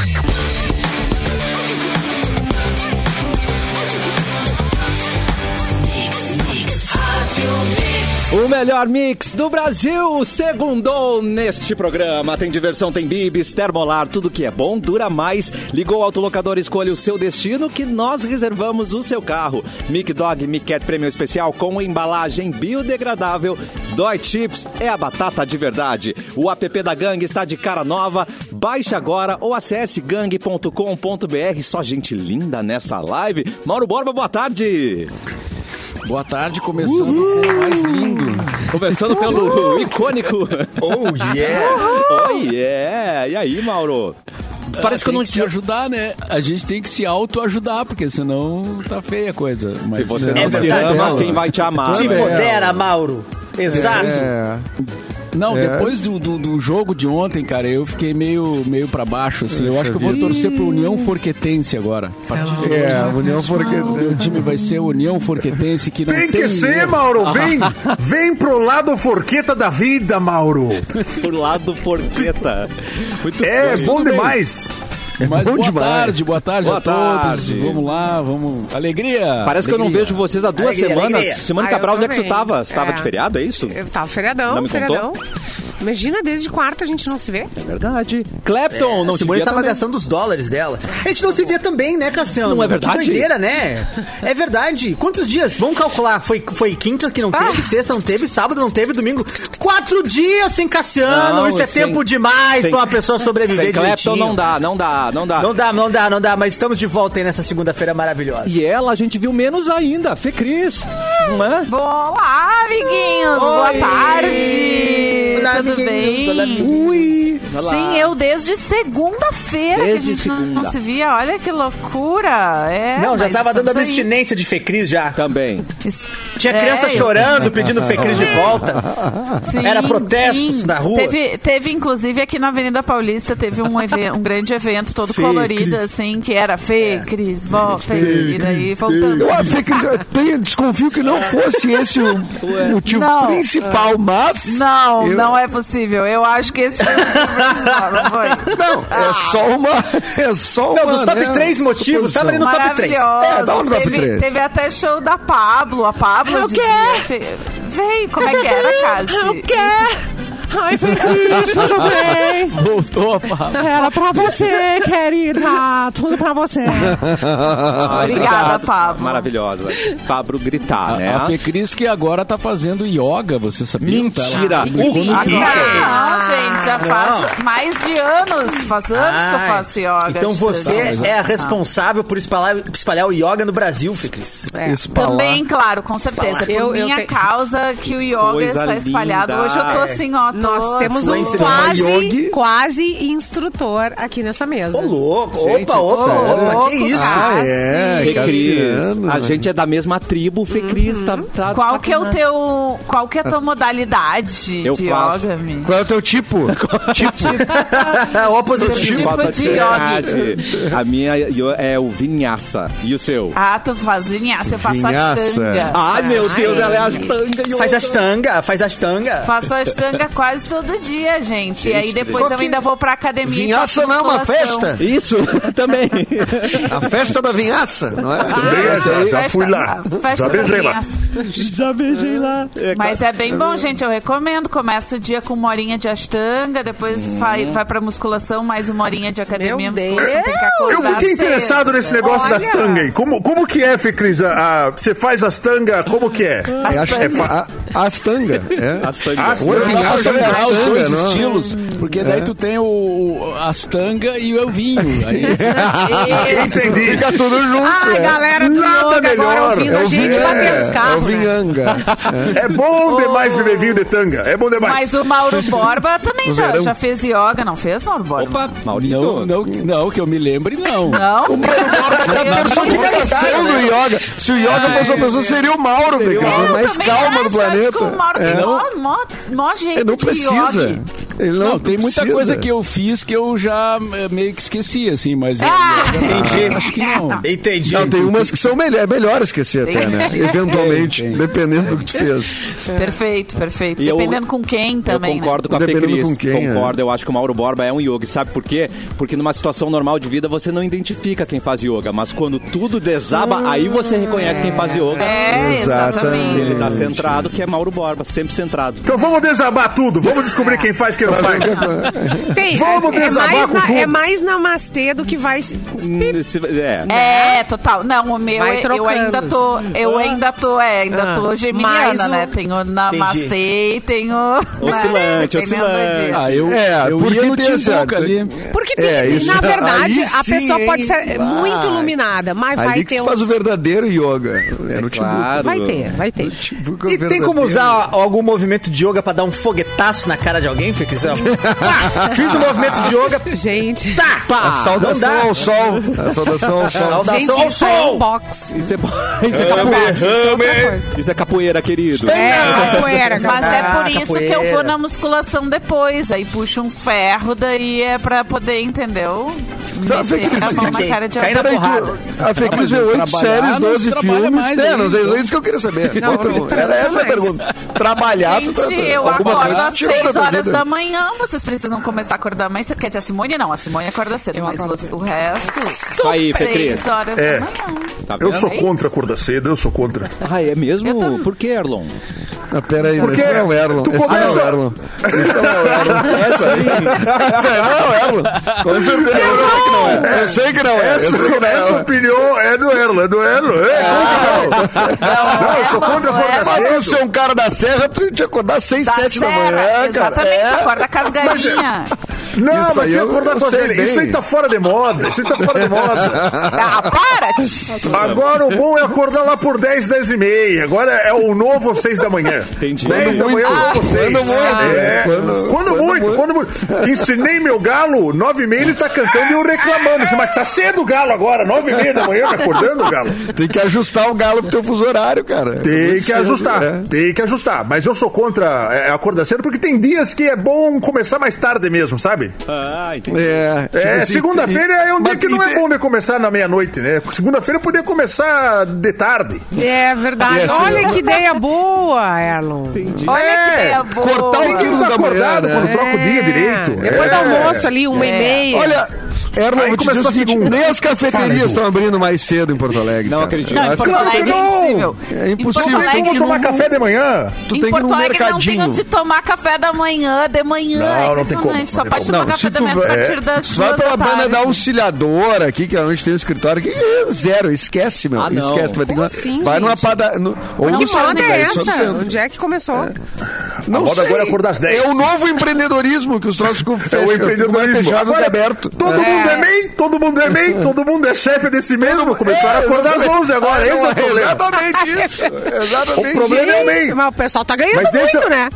Bye. Melhor mix do Brasil, segundou neste programa. Tem diversão, tem bibis, termolar, tudo que é bom dura mais. Ligou o autolocador, escolha o seu destino que nós reservamos o seu carro. Mic Dog Mic Cat Prêmio Especial com embalagem biodegradável. Dói Chips é a batata de verdade. O app da Gang está de cara nova. Baixe agora ou acesse gang.com.br. Só gente linda nessa live. Mauro Borba, boa tarde. Boa tarde, começando com o mais lindo. Começando pelo icônico. Oh, yeah! Oh, yeah! E aí, Mauro? Parece Ah, que eu não se tinha. ajudar, né? A gente tem que se autoajudar, porque senão tá feia a coisa. Mas, Se você É não se verdade, ama, quem vai te amar? Te é. empodera, Mauro. Exato. É. Não, É. depois do, do, do jogo de ontem, cara, eu fiquei meio, meio pra baixo, assim. Eu acho que eu vou torcer pro União Forquetense agora. De É, a União o Forquetense. time vai ser União Forquetense, que não Tem tem... que ser. Mauro. Vem, vem pro lado forqueta da vida, Mauro. Por lado forqueta. Muito É bom. bom tudo bem. Demais. Mas bom boa demais. tarde, boa tarde Boa a todos. tarde. Vamos lá, vamos... Alegria! Parece que eu não alegria. vejo vocês há duas Alegria, semanas. alegria. Semana Ah, Cabral, onde é que você também. tava? Você tava É. de feriado, é isso? Eu tava feriadão, Não me feriadão. Imagina, desde quarta a gente não se vê. É verdade. Clapton, não a te Simone via tava também. gastando os dólares dela. A gente não se via também, né, Cassiano? Não é verdade? Que doideira, né? É verdade. Quantos dias? Vamos calcular. Foi, foi quinta que não teve, sexta não teve, sábado não teve, domingo. Quatro dias sem Cassiano. Não, Isso é sem- tempo demais sem- pra uma pessoa sobreviver Sem Clapton não dá, não dá, não dá. Não dá, não dá, não dá. Mas estamos de volta aí nessa segunda-feira maravilhosa. E ela a gente viu menos ainda, Fê Cris. Não é? Olá, amiguinhos! Boa tarde! Olá, Tudo amiguinhos. Olá, bem? Ui. Olá. Sim, eu desde segunda-feira que a gente não, segunda. não se via. Olha que loucura. É, Não, já tava dando estamos aí. abstinência de Fecris já. Também. Tinha É, criança eu- chorando, pedindo Fecris de volta. Sim, Era protestos sim. na rua. Teve, teve, inclusive, aqui na Avenida Paulista, teve um, even- um grande evento todo Fê, colorido, Cris. assim, que era Fê, Cris, vó, Fê, e daí voltando. Eu achei que eu tenho- desconfio que não fosse esse o motivo Não. principal, mas. Não, eu- não é possível. Eu acho que esse foi o principal, não foi? Não, é só uma. É só Não, uma. dos top né, 3 motivos, tava ali no top 3. Maravilhoso. É, dá um top teve, três. teve até show da Pablo. A Pablo. O dizia, "Fe- Vem, como é que era, Cassi? O quê? Ai, Fê Cris, tudo bem? Voltou, pá. Era pra você, querida. Tudo pra você. Obrigada, Pablo. Maravilhosa. Pablo gritar, né? A, a Fecris que agora tá fazendo yoga, você sabia? Mentira. Publicou no Agora? Twitter. Não, gente, já faz mais de anos. Faz anos que eu faço yoga. Então você Não, é a responsável por espalhar, espalhar o yoga no Brasil, Fecris. É. Espalar. Também, claro, com certeza. Por Eu- eu minha te- causa que o yoga Coisa está espalhado. linda. Hoje eu tô assim, ó. Nós temos um influencer quase, yogi. quase instrutor aqui nessa mesa. Ô, louco. Gente, opa, opa, sério? opa. Que isso? Ah, Ah, é. Fê Cris. A gente é da mesma tribo, Fê Cris. Tá, tá Qual que é o teu. Qual que é a tua modalidade Eu de faço. yoga, Mi? Qual é o teu tipo? tipo. Opositivo. Tipo de verdade. A minha é o vinhaça. E o seu? Ah, tu faz vinhaça, eu faço Vinhaça. ashtanga. Ai, meu Deus, ela é astanga. e Faz astanga, faz astanga. Faço ashtanga quase todo dia, gente. E aí depois eu ainda vou pra academia Vinhaça não é uma festa? Isso, também. A festa da vinhaça, não é? Ah, já- já festa- fui lá. a Festa Já da beijei lá. vinhaça. Já beijei lá. Mas é bem bom, gente. Eu recomendo. Começa o dia com uma horinha de ashtanga, depois vai, vai pra musculação, mais uma horinha de academia. Meu musculação, tem que Eu fiquei cedo. interessado nesse negócio Olha. das tanga aí. Como, como que é, Fê Cris? Você faz as tanga, como que é? É a, a, astanga. É. Astanga. Astanga. Ou é ou é Misturar os astanga, dois não? estilos, porque daí tu tem o, o astanga e o vinho. Aí, Entendi. Fica tudo junto. Ah, é. galera do Nada melhor. ouvindo É a o gente vinha- bater os É o carros. né? vinhanga. É bom demais beber vinho de tanga. É bom demais. Mas o Mauro Borba também já, já fez yoga, não fez, Mauro Borba? Opa, Maurito. não, não, não, que eu me lembre, não. Não? É a personificação do yoga. Se o yoga fosse uma pessoa, seria o Mauro, velho. Eu mais calma do planeta. acho que o Mauro tem É. mó, mó, mó jeito não precisa. Ele não, Não, tem muita precisa. coisa que eu fiz que eu já eh, meio que esqueci, assim, mas eu- Ah! Entendi. acho que não. Entendi. Não, tem umas que são melhor, é melhor esquecer até, né? Eventualmente, dependendo do que tu fez. Perfeito, perfeito. E eu- Dependendo com quem também, eu concordo né? com a Fê Dependendo Cris. com quem, é. concordo, eu acho que o Mauro Borba é um yogi. Sabe por quê? Porque numa situação normal de vida você não identifica quem faz yoga, mas quando tudo desaba, aí você reconhece quem faz yoga. É, exatamente. Ele tá centrado, que é Mauro Borba, sempre centrado. Então vamos desabar tudo. Vamos descobrir quem faz, quem não faz. Tem, Vamos é, é desabar mais com na, tudo. é mais namastê do que vai. se- Se- É. É, total. Não, o meu, Vai eu ainda tô, eu ainda tô, é, ainda Ah, tô mais geminiana, o- né? Tenho namastê e tenho... Oscilante, né, oscilante. Ah, eu, É, eu porque ia no tem Timbuca essa- ali. Porque tem, É, isso- na verdade, a sim, pessoa pode ser muito Vai. iluminada, mas Ali vai que ter se faz o verdadeiro yoga. É, no claro. Vai ter, vai ter. Timbuca. E tem como usar algum movimento de yoga pra dar um foguetaço na cara de alguém, Fê? Fiz um movimento de yoga. Gente, Tá! A Não saudação ao sol. A saudação ao sol. Saudação gente, ao isso aí é um sol! box. Isso é, isso é Isso capoeira. é outra coisa. Isso é capoeira, querido. É, capoeira, Mas é Ah, por isso que eu vou na musculação depois. Aí puxo uns ferros, daí é pra poder, entendeu? Tá, a a Fê Cris vê oito trabalhar séries, não 12 se trabalha filmes. mais É, não sei, é isso que eu queria saber. Não, Boa pergunta. Era essa a pergunta. Trabalhar, tu tá- Gente, eu acordo às tirou 6 tua horas vida. da manhã. Vocês precisam começar a acordar mais cedo. Quer dizer, a Simone não. A Simone acorda cedo. Eu mas você- cedo. o resto... Isso aí. 6 horas É. da manhã. Tá Eu sou contra acordar cedo, eu sou contra. Ah, é mesmo? Também. Por que, Erlon? Ah, Pera aí, Porque esse não é o Erlon. tu Esse não é o começa- Erlon. Esse não é o Erlon. Essa aí. Esse não é o Erlon. Com certeza. Eu sei que não é. Eu sei que não é. Eu Essa, sei que não essa é. opinião é do Erlo, é do Erlo. É, não, eu sou contra acordar Mas tu cedo. ser um cara da serra, tu tinha que acordar às 6, Da 7 da serra, manhã, cara. Exatamente. É. Acorda com as galinhas. Não, Isso mas aí tem que eu- acordar com bem. Isso aí tá fora de moda. Isso aí tá fora de moda. Ah, para! Agora o bom é acordar lá por 10, 10 e meia. Agora é o novo 6 da manhã. Entendi. 10 da manhã é o muito. novo 6. Quando muito. É. Quando- Quando, quando muito, muito. quando muito. Ensinei meu galo, 9 e meia ele tá cantando e eu reclamando. Assim, Mas tá cedo o galo agora, 9 e meia da manhã, tá acordando o galo. Tem que ajustar o galo pro teu fuso horário, cara. Tem Muito que cedo, ajustar, é. tem que ajustar. Mas eu sou contra é, acordar cedo porque tem dias que é bom começar mais tarde mesmo, sabe? Ah, entendi. É, tipo É, assim, segunda-feira é um dia que não é bom de começar na meia-noite, né? Segunda-feira eu podia começar de tarde. É verdade. Assim, Olha que ideia boa, Erlon. Olha que É, ideia boa. cortar o que estar da acordado manhã, né? quando troca o dia direito. Depois é. do almoço ali, uma e É. meia. Olha, Erlon, Aí vou te dizer começou o seguinte, nem as cafeterias estão abrindo mais cedo em Porto Alegre. Não cara. acredito. Não, em Porto que- Claro que Alegre é não. impossível. É Em impossível. Porto Tem como Alegre, tomar não- café de manhã? Tu em tem que ir Porto num Alegre não mercadinho. tem onde tomar café da manhã, de manhã. Não, é não tem como, impressionante. não Só pode tomar Não, café da tu manhã a partir das Tu vai duas pela da banda da auxiliadora aqui, que é onde tem o escritório, que é zero, esquece, meu. Ah, não. esquece, tu vai ter que assim, Vai numa gente? pada... No, ou Que no centro, é velho, só no essa? centro. Onde é que começou? Não A moda sei. agora é acordar às 10. É o novo empreendedorismo que os troços ficam É o empreendedorismo. fechados do que Agora, aberto. todo mundo é MEI, todo mundo é MEI, todo mundo é chefe desse mesmo. Começaram a acordar às 11 agora, esse é o problema. Exatamente isso. Exatamente. O problema é o MEI. Gente, mas o pessoal tá ganhando Mas deixa- muito, né?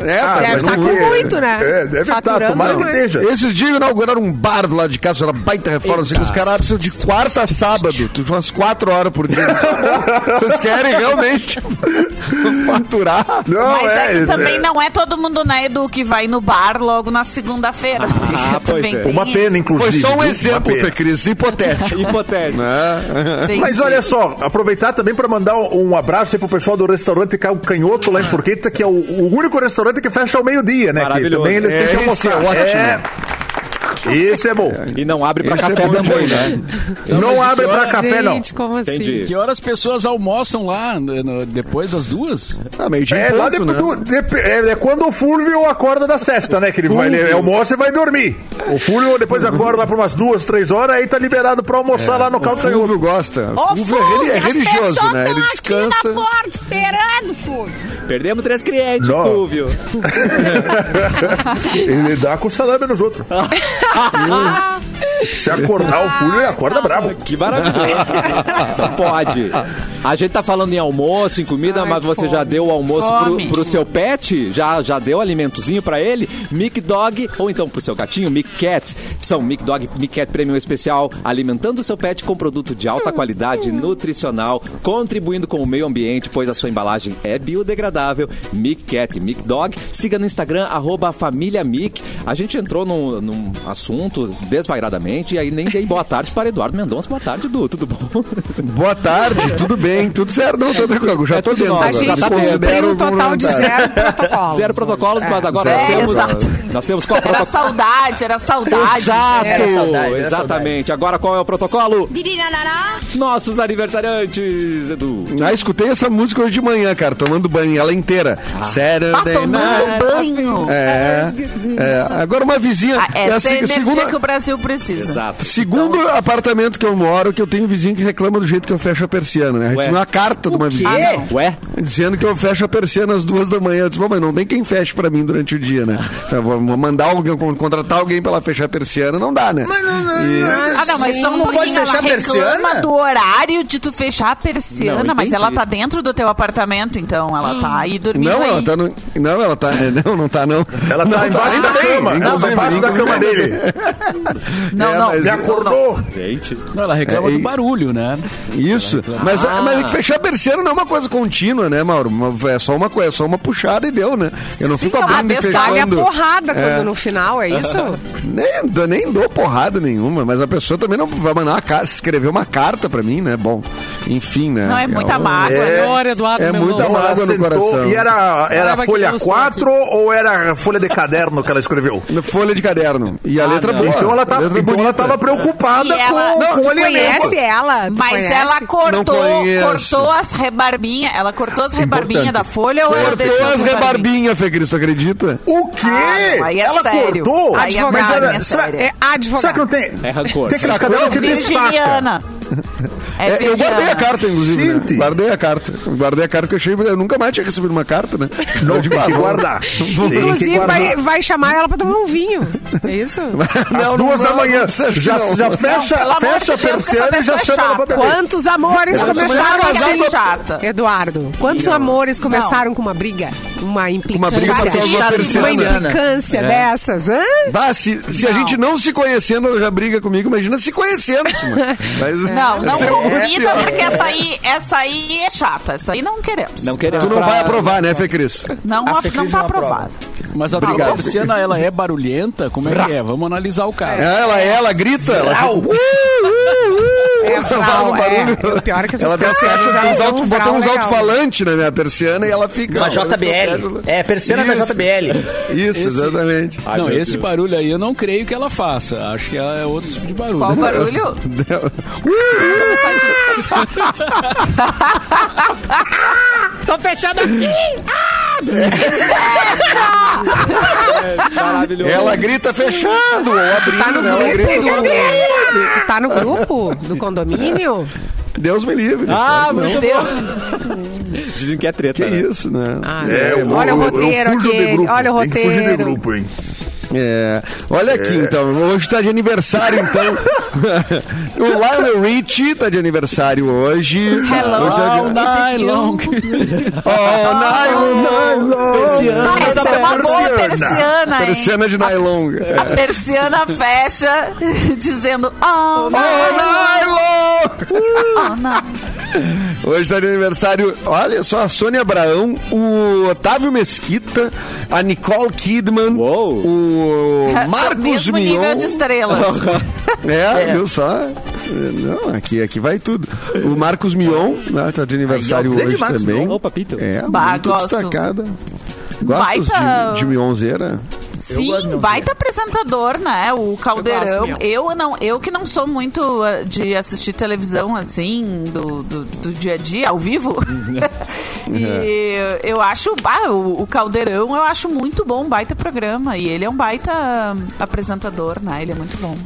É, Ah, cara, Deve mas estar não com é. muito, né? É, deve estar, Faturando, tomara que esteja. Esses dias inauguraram um bar do lado de casa, era baita reforma, assim, os caras precisam de quarta a sábado, tu umas quatro horas por dia. Vocês querem realmente faturar? Não, Mas é, que é, também é. não é todo mundo, né, Edu, que vai no bar logo na segunda-feira. Ah, pois Também é. Uma isso. pena, inclusive. Foi só um exemplo. Fê Cris, hipotético. Hipotético. né? Mas olha só, aproveitar também para mandar um abraço aí pro pessoal do restaurante Caio Canhoto lá em Forqueta, que é o, o único restaurante que fecha ao meio-dia, né? Que Maravilhoso. também eles têm que É, almoçar. é ótimo. É. É bom. E não abre pra Esse é café bom também, demais, né? Não abre pra horas, café, não. Gente, como assim? Entendi. Que horas as pessoas almoçam lá no- no- depois das duas? Ah, meio dia É, lá ponto, depois né? do- dep- é, é quando o Fulvio acorda da cesta, né? Que ele vai, ele almoça e vai dormir. O Fulvio depois acorda lá por umas duas, três horas, aí tá liberado pra almoçar lá no Caio O. Fulvio gosta. O Fulvio é, reli- é as religioso, né? Ele descansa. aqui na porta esperando, Fulvio. Perdemos três clientes, Não. Fulvio. Ele dá com salame nos outros. 啊 啊 Se acordar o Fúlio, ele acorda brabo. Que maravilha. Pode. A gente tá falando em almoço, em comida, Ai, mas você fome. já deu o almoço pro, pro seu pet? Já, já deu alimentozinho pra ele? Mic Dog, ou então pro seu gatinho, Mic Cat. São Mic Dog, Mic Cat Premium Especial, alimentando o seu pet com produto de alta qualidade nutricional, contribuindo com o meio ambiente, pois a sua embalagem é biodegradável. Mic Cat, Mic Dog. Siga no Instagram, arroba família Mic. A gente entrou num, num assunto desvairadamente e aí nem dei boa tarde para Eduardo Mendonça. Boa tarde, Edu. Tudo bom? Boa tarde, tudo bem, tudo certo. Não, tô tranquilo, já tô tudo dentro. bom. A gente considero um total de zero protocolos. Zero protocolos, mas agora É, nós temos. exato. Nós temos qual Era protocolo? saudade, era saudade. Exato, Era saudade, era exatamente. Agora qual é o protocolo? Nossos aniversariantes, Edu. Ah, escutei essa música hoje de manhã, cara, tomando banho, ela inteira. Tá Saturday tomando night. banho. É, é, agora uma vizinha. Ah, é a essa é a se- energia segunda, que o Brasil precisa. Exato. segundo apartamento que eu moro, que eu tenho um vizinho que reclama do jeito que eu fecho a persiana, né? Recebi uma carta de uma vizinha. Ah, não. Ué? Dizendo que eu fecho a persiana às duas da manhã. Eu disse, "Bom, mas não tem quem feche pra mim durante o dia, né? Eu vou mandar alguém, contratar alguém pra ela fechar a persiana, não dá, né? E- Ah, não, mas só um Não pode fechar a reclama persiana? do horário de tu fechar a persiana, Não, mas ela tá dentro do teu apartamento, então ela tá aí dormindo Não, aí. ela tá no. Não, ela tá. é, Não, não tá, não. Ela tá Não embaixo ainda da cama. Não, inclusive, embaixo da cama dele. Não, É, não. mas- Me acordou. Gente. Não, ela reclama É, do barulho, né? Isso. Mas, mas é que fechar a persiana não é uma coisa contínua, né, Mauro? É só uma coisa, é só uma puxada e deu, né? Eu não Sim, fico é abrindo e vez Paga a fechando. porrada É. quando no final, é isso? Nem, dou- nem dou porrada nenhuma, mas a pessoa também não vai mandar uma carta, escrever uma carta pra mim, né? Bom, enfim, né? Não é muita um- mágoa. É. Senhor Eduardo É muita mágoa no sentou coração. e era, era folha eu sou 4 ou era folha de caderno que ela escreveu? Folha de caderno. E a Ah, letra não. boa. Então ela, a letra então ela bonita. tava preocupada E ela- com, Não, com tu alimento. Conhece ela? Tu Mas conhece? ela cortou, cortou as rebarbinhas. Ela cortou as rebarbinhas da folha ou ela Cortou deixou as rebarbinhas? Fê Cristo, acredita? O quê? Ah, é ela sério. cortou? Aí é Advogado, Mas ela- é sério. É advogado. será que não tem? É rancor. Tem aqueles Será cadernos que destaca. Virginiana. É É, eu guardei a virginiana. carta, inclusive, né? Guardei a carta. Guardei a carta que eu achei. Eu nunca mais tinha recebido uma carta, né? Não, tem ah, que guardar. Que Inclusive, guardar. vai, vai chamar ela pra tomar um vinho. É isso? Às Não, duas não, da não, manhã. não, Já, não. já fecha, amor fecha a de persiana e já pessoa chama é ela pra beber. Quantos amores começaram é assim? muito chata. Eduardo, quantos amores começaram com uma briga? Uma implicância. briga causa de uma uma implicância dessas, hã? Bah, se, se a gente não se conhecendo, ela já briga comigo, imagina se conhecendo, mano. Mas, Não, não é convida, pior. porque essa aí, essa aí é chata. Essa aí não queremos. Não queremos. Tu não pra- vai aprovar, né, Fê Cris? Não, A não Fecris tá não aprova. aprovado. Mas a Obrigado. persiana, ela é barulhenta? Como é que é? Vamos analisar o caso. Ela, ela grita, ela fica, uh, uh, uh, É, ela frau, um barulho. é. O pior é que essas ela persianas, dão alto, um botou uns legal. alto-falantes na minha persiana e ela fica. Uma JBL. É, persiana da. JBL. Isso, exatamente. Ai, não, esse Deus. barulho aí eu não creio que ela faça. Acho que ela é outro tipo de barulho. Qual o barulho? Tô fechando aqui! Maravilhoso. Ela grita fechando ou abrindo, Tá no né? Ela grupo, grita. Jamile? Tu tá no grupo do condomínio? Deus me livre. Ah, Não. meu Deus. Dizem que é treta. Que né? isso, né? Ah, É, eu- olha eu- o eu roteiro olha o Tem que fugir de roteiro. grupo, hein? É. Olha aqui, então. Hoje tá de aniversário, então. o Lionel Richie tá de aniversário hoje. Hello, Hoje tá de- night long. All night long. Ah, essa é uma boa persiana. hein? Persiana de nylon. A persiana fecha dizendo Oh, All night long. oh, não. Hoje tá de aniversário, olha só, a Sônia Abraão, o Otávio Mesquita, a Nicole Kidman, Uou. o Marcos Mesmo Mion. nível de estrelas. É, viu só? Não, aqui, aqui vai tudo. O Marcos Mion, né, tá de aniversário Aí, hoje Marcos também. Mion. Ô, papito. É, Bah, muito gosto. destacada. Gostas Baita- de, de Mionzeira? Sim, baita apresentador, né? O Caldeirão. Eu Eu, não, eu que não sou muito uh, de assistir televisão assim, do, do, do dia a dia, ao vivo. e eu acho, bah, o, o Caldeirão eu acho muito bom, um baita programa. E ele é um baita apresentador, né? Ele é muito bom.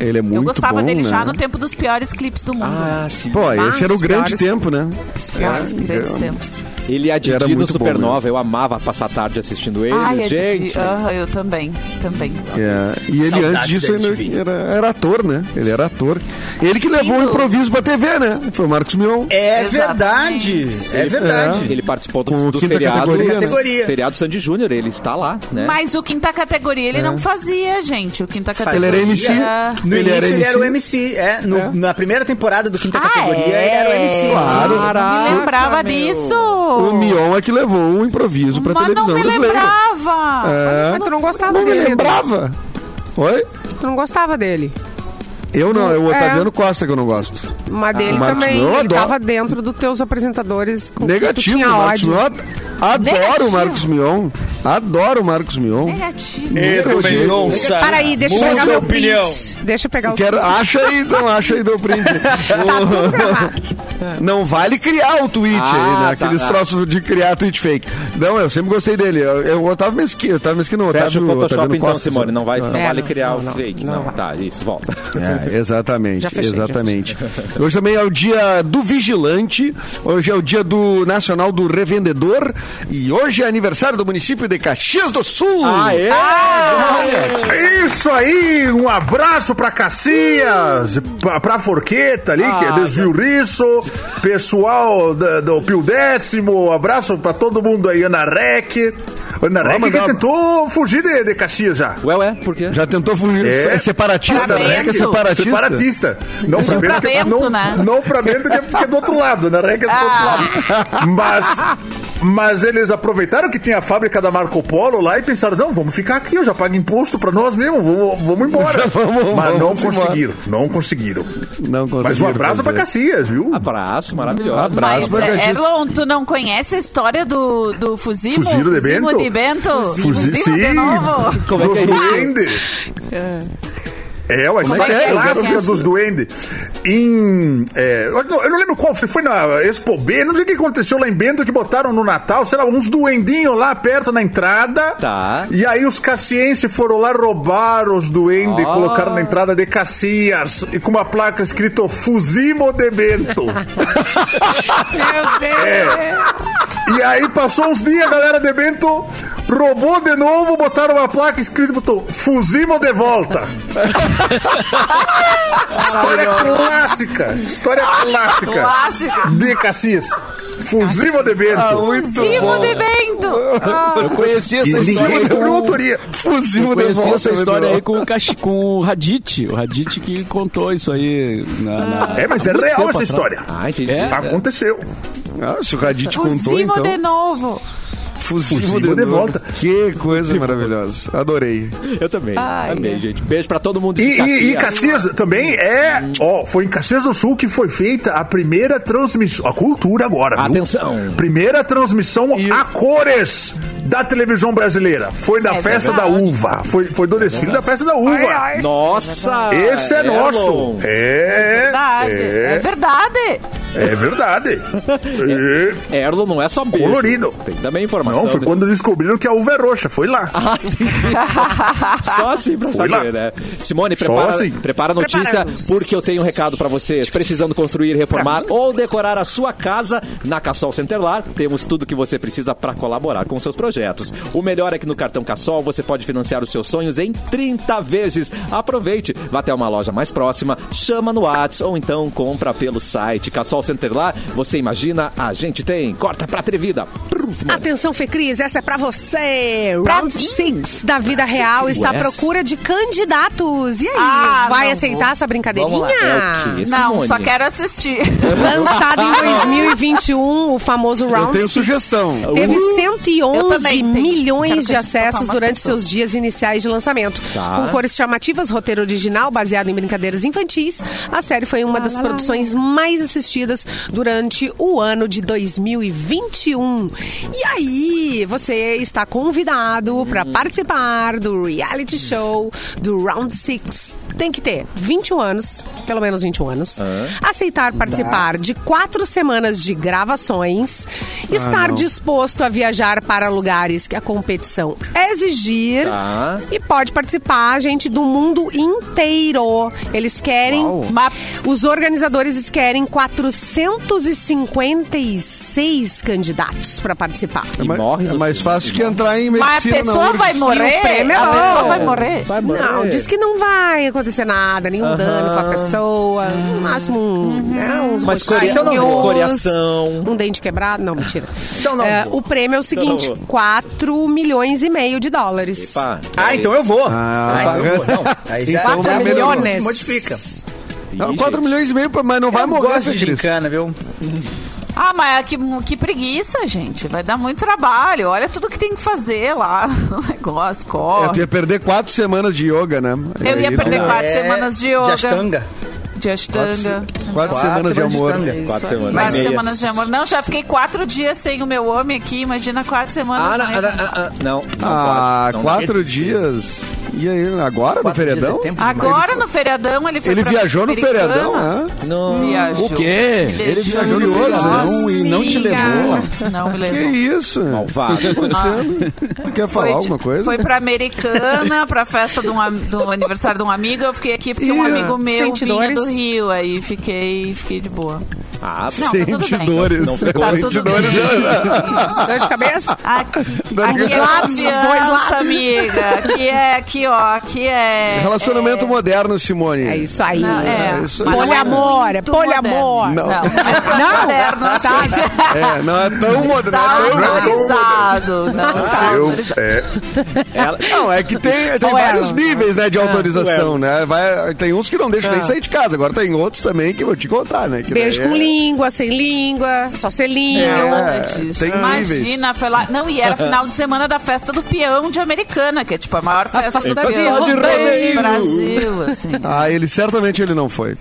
Ele é muito eu gostava bom, dele né? já no tempo dos piores clipes do mundo. Ah, sim. Pô, esse era o grande piores. tempo, né? Os piores, É, tempos. Ele a Era Didi no muito bom Supernova. Eu amava passar a tarde assistindo eles. Ai, a gente. Didi. Aham, eu também. Também. É, e ele Saudades antes disso ele era, era ator, né? Ele era ator. Ele que levou o Sim, improviso pra TV, né? Foi o Marcos Mion. É Exatamente. verdade. É verdade. Ele participou do, Com do quinta seriado. categoria, né? Categoria. Seriado Sandy Júnior, ele está lá, né? Mas o Quinta Categoria ele não fazia, gente. O Quinta. Categoria. Ele era MC. No Ele início era ele era o MC. MC. É, no- Na primeira temporada do Quinta Ah, Categoria, é? ele era o MC. Claro. Não me lembrava meu. disso. O Mion é que levou o improviso pra Mas não televisão me brasileira. lembrava. É. Mas tu não gostava Não me dele. lembrava. Oi? Tu não gostava dele. Eu não, é o É. Otaviano Costa que eu não gosto. Mas dele Marcos também. Mion eu ele adoro. tava dentro dos teus apresentadores com quem tu Negativo, tinha Marcos ódio. Mion. Adoro Negativo. o Marcos Mion. Adoro o Marcos Mion. Negativo. Nunca gostei. Para aí, deixa eu Muda pegar meu opinião. Deixa eu pegar o Quero, acha aí, não acha aí do print. não vale criar o tweet Ah, aí, né? tá, Aqueles tá. troços de criar tweet fake. Não, eu sempre gostei dele. Eu, eu Otávio Mesquita, Otávio Mesquita não, Fecha Otávio, o Photoshop Otaviano então, Costa, Simone. Não, vai, não É, vale não, criar não, o não, fake. não tá, isso, volta. É, exatamente, fechei, exatamente. Hoje também é o dia do vigilante, hoje é o dia do Nacional do Revendedor e hoje é aniversário do município de Caxias do Sul. Aê! Isso aí, um abraço pra Cacias, pra, pra Forqueta ali, que é desvio riço, pessoal da- do Pio Décimo, abraço pra todo mundo aí, Ana Rec. Ana Rec que tentou fugir de, de Caxias já. Ué, ué, por quê? Já tentou fugir? É. É, separatista? Né? Que é Bento. separatista? Separatista. Não pra pra Bento, que é- Bento, não, né? não pra Bento, que é, que é do outro lado. Ana Rec é do outro lado. Mas, mas eles aproveitaram que tinha a fábrica da Marco Polo lá e pensaram, não, vamos ficar aqui, eu já pago imposto pra nós mesmo, vamos, vamos embora. Vamos, mas não conseguiram, não conseguiram. Não conseguiram Mas um abraço pra fazer. Cacias, viu? Abraço, maravilhoso. Abraço Mas, pra Caxias. Erlon, tu não conhece a história do, do Fuzimo? Fuzilo de Fuzimo Bento? de Bento? Fuzi- Fuzimo de sim, novo? Como é que é. É, uma é história que é? Eu quero dos duendes. Em. é, eu, não, eu não lembro qual, se foi na Expo B, não sei o que aconteceu lá em Bento que botaram no Natal, sei lá, uns duendinhos lá perto na entrada. Tá. E aí os cacienses foram lá roubar os duendes e Ah. colocaram na entrada de Cacias e com uma placa escrito Fuzimo de Bento. Meu Deus. É. E aí passou uns dias, a galera de Bento roubou de novo, botaram uma placa escrita botou Fuzimo de volta. História clássica. História clássica. Clássica. De Cacias. Fuzimo de Bento. Ah, muito Fuzimo bom. de Bento. Ah, Eu conheci essa Ninguém história a com... autoria. Fuzil Eu de conheci volta, essa história aí com o, Caxi- com o Radit. O Radit que contou isso aí. Na, na- É, mas é real essa atrás. história. Ah, entendi. É? Aconteceu. Ah, se o Radit contou, Fuzimo então. de novo. Fuzil de, de novo. volta. Que coisa maravilhosa. Adorei. Eu também. Ai, Amei, é. gente. Beijo pra todo mundo E, e, e. Caxias também é. Ó, foi em Caxias do Sul que foi feita a primeira transmissão. A cultura agora, viu? Atenção. Primeira transmissão a cores da televisão brasileira. Foi na É festa da verdade. uva. Foi, foi do desfile da festa da uva. Nossa! Esse é Erlon. nosso. É. Verdade. É, É, verdade. é verdade. É. Erlon não é só beijo. Colorido. Tem também informação. Não, foi quando descobriram que a uva é roxa. Foi lá. Ah. Só assim pra Foi saber, lá. né? Simone, prepara, assim. prepara a notícia, Preparamos. porque eu tenho um recado pra vocês. Precisando construir, reformar ou decorar a sua casa na Cassol Centerlar, temos tudo que você precisa pra colaborar com seus projetos. O melhor é que no cartão Cassol você pode financiar os seus sonhos em 30 vezes. Aproveite, vá até uma loja mais próxima, chama no Whats ou então compra pelo site Cassol Centerlar. Você imagina, a gente tem. Corta pra Trevida. Prr, Simone. Atenção, Fê Cris, essa é pra você. Pra Round mim? 6 da vida real está à Yes. procura de candidatos. E aí, Ah, vai não aceitar vou. essa brincadeirinha? Vamos lá. É? Não, Simone. só quero assistir. Lançado em 2021, o famoso Round Eu tenho Six sugestão. Teve Eu 111 também tenho. milhões Quero de acessos durante pessoas. seus dias iniciais de lançamento. Tá. Com cores chamativas, roteiro original baseado em brincadeiras infantis, a série foi uma das produções mais assistidas durante o ano de 2021. E aí, você está convidado para participar do reality show do Round Six. Tem que ter 21 anos, pelo menos 21 anos, aceitar participar de quatro semanas de gravações, estar disposto a viajar para lugares que a competição exigir Tá. e pode participar, gente, do mundo inteiro. Eles querem. Mas Os organizadores querem 456 candidatos para participar. É mais, morre é mais fácil que entrar em Mas a medicina pessoa vai morrer? O prêmio é a bom. pessoa vai morrer? Vai morrer. Não, diz que não vai acontecer nada, nenhum dano com a pessoa. No máximo, um, né, uns Uma escoria- rostinhos, escoriação. Um dente quebrado. Não, mentira. Então não É, o prêmio é o seguinte: 4 milhões e meio de dólares. Pá, Ah, então eu vou. Ah, então eu vou. Não, aí já, Então já é melhor. milhões. modifica. Não, 4 milhões e meio, mas não vai eu morrer, gosto Cris. gincana, viu? Ah, mas que, que preguiça, gente. Vai dar muito trabalho. Olha tudo que tem que fazer lá no negócio, É, corre. tu ia perder quatro semanas de yoga, né? Eu ia perder tu- quatro semanas de yoga. De Ashtanga. De Ashtanga. Quatro, semanas de amor. Ashtanga. Quatro semanas. Quatro semanas de amor. Não, já fiquei quatro dias sem o meu homem aqui. Imagina quatro semanas. Ah, não, sem- ah, ah, ah, não. não Ah, pode. Não quatro dias. E aí, agora no feriadão? é. Agora no feriadão ele foi Ele viajou no feriadão, né? Não. Viajou. O quê? Ele deixou viajou no feriadão e não te levou. Não me Que levou. isso? Malvado. O que tá acontecendo? Tu quer falar Foi, alguma coisa? Foi pra Americana, pra festa de um do aniversário de um amigo. Eu fiquei aqui porque um Ih, amigo meu sente vinha dores? do Rio. Aí fiquei, fiquei de boa. Ah, Não, tá Sente dores. Não ficou- Tá Sente dores. Dor de cabeça? Aqui, aqui é lados, dos dois lados. amiga. Aqui é, aqui ó, aqui é... Relacionamento moderno, Simone. É isso aí. Não, é. É isso aí. Não Poliamor, é poliamor. moderno. Não. Não, não é tão Não? moderno assim. É, não é tão moderno. Tá Não, é tão- autorizado. Não tá Eu, é, Ela- não, é que tem, tem é? vários níveis né, de autorização, né? Vai, tem uns que não deixam nem sair de casa, agora tem outros também que eu vou te contar, né? Que Beijo com é- língua, sem língua, só selinho. É, tem níveis. Imagina, foi lá. Não, e era final de semana da festa do peão de Americana, que é tipo a maior festa do da peão de do rodeio. Brasil, assim. Ah, ele certamente ele não foi.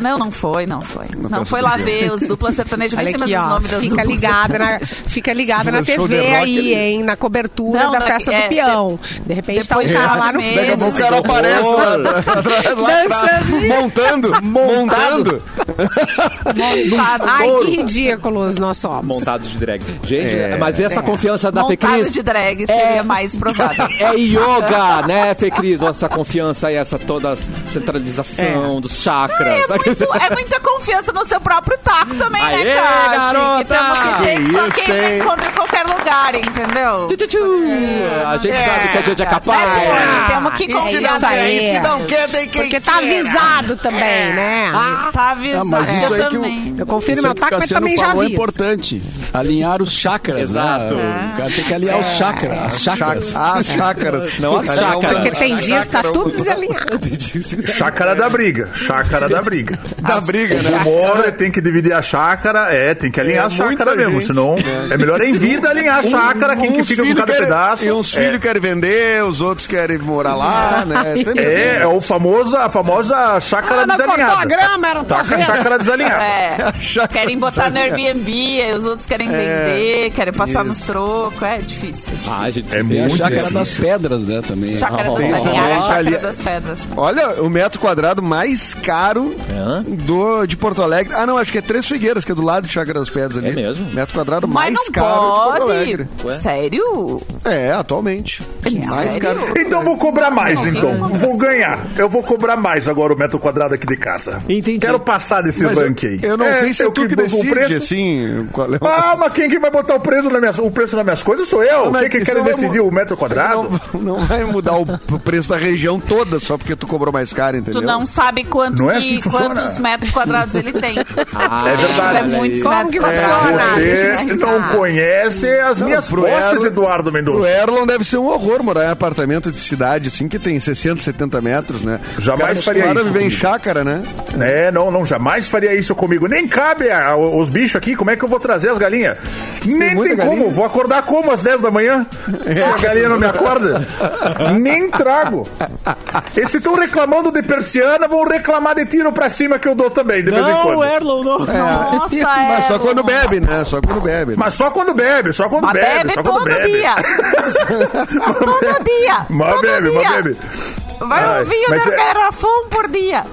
Não, não foi, não foi. Não, festa foi lá ver os duplas sertanejos, nem sei mais os nomes das Fica duplas ligada, na, fica ligada na TV aí, hein? Na cobertura Não, da festa é, do peão. De repente tá um depois cara lá no meses, Daqui a pouco o cara aparece lá, atrás, lá atrás, montando, montando. Montado, Ai, que ridículos nós somos. Montados de drag. Gente, É. mas essa confiança da Montado Fecris de drag seria mais provável. é yoga, né, Fecris? Essa confiança e essa toda centralização dos chakras. É, muito- é muita confiança no seu próprio taco também, Aê, né, cara? Que garota! que tem Que só isso, quem hein? encontra em qualquer lugar, entendeu? Tchu, tchu, tchu. A gente sabe que a gente é capaz. É, temos que É confiar isso aí. se não quer, tem quem Porque tá avisado também, né? Tá avisado. Ah, mas isso eu aí que também. Eu confiro Isso meu taco, mas também já falou é vi. importante. Alinhar os chakras, Exato. né? O cara tem que alinhar os chakras, as chakras. Chac- As chácaras. Não, as é chácaras. Porque tem dias que tá tudo desalinhado. chácara da briga. Chácara da briga. Da briga, O né? humor tem que dividir a chácara, é, tem que alinhar É, a chácara mesmo, gente, senão né? é melhor em vida alinhar a chácara, quem que fica com cada querem- pedaço. E uns é, filhos querem vender, os outros querem morar lá, né? Sempre É, é o famoso, a famosa chácara Ah, cortou a desalinhada. grama, era Tá com a chácara desalinhada. É, Chácara querem botar no desalinhada. Airbnb, aí os outros querem vender, querem passar nos trocos. É difícil. Ah, gente, É Tem a muito chácara difícil. das pedras, né, também. Chácara das tem pedras. também, a chácara das pedras. Olha, o metro quadrado mais caro Do, de Porto Alegre. Ah, não, acho que é Três Figueiras, que é do lado de Chácara das Pedras ali. É mesmo? Metro quadrado Mas mais caro de Porto pode. Alegre. Ué? Sério? É, atualmente. Mais Sério? caro. Então vou cobrar mais, Não, então. não. Vou ganhar. Eu vou cobrar mais agora o metro quadrado aqui de casa. Entendi. Quero passar desse Mas ranking aí. eu, eu não sei se é eu tu que o decide, preço. assim, qual é o... Ah, mas quem que vai botar o preço nas minhas, o preço nas minhas coisas sou eu. Mas Quem que quer não decidir o metro quadrado? Não, não vai mudar o, o preço da região toda só porque tu cobrou mais caro, entendeu? Tu não sabe quanto Não é assim que quantos metros quadrados ele tem. Ah, É verdade. É muitos Como metros que quadrados. Você não conhece as Não, minhas posses, Eduardo Mendonça. Erlon deve ser um horror morar em apartamento de cidade, assim, que tem 60, 70 metros, né? Jamais cara faria a isso viver em chácara, né? É, não, não, jamais faria isso comigo. Nem cabe a- os bichos aqui, como é que eu vou trazer as galinhas? Nem tem galinha. como, vou acordar como às 10 da manhã? Se a galinha não me acorda? Nem trago. E se estão reclamando de persiana, vão reclamar de tiro pra cima que eu dou também, de vez em Não, quando. Erlon, não. Nossa, Mas só é. quando bebe, né? Só quando bebe. Mas só quando bebe, só quando Mas bebe, bebe só quando todo bebe. todo dia. Mas todo bebe, dia. mas bebe. Vai Ai, ouvir o mas é- garrafão por dia.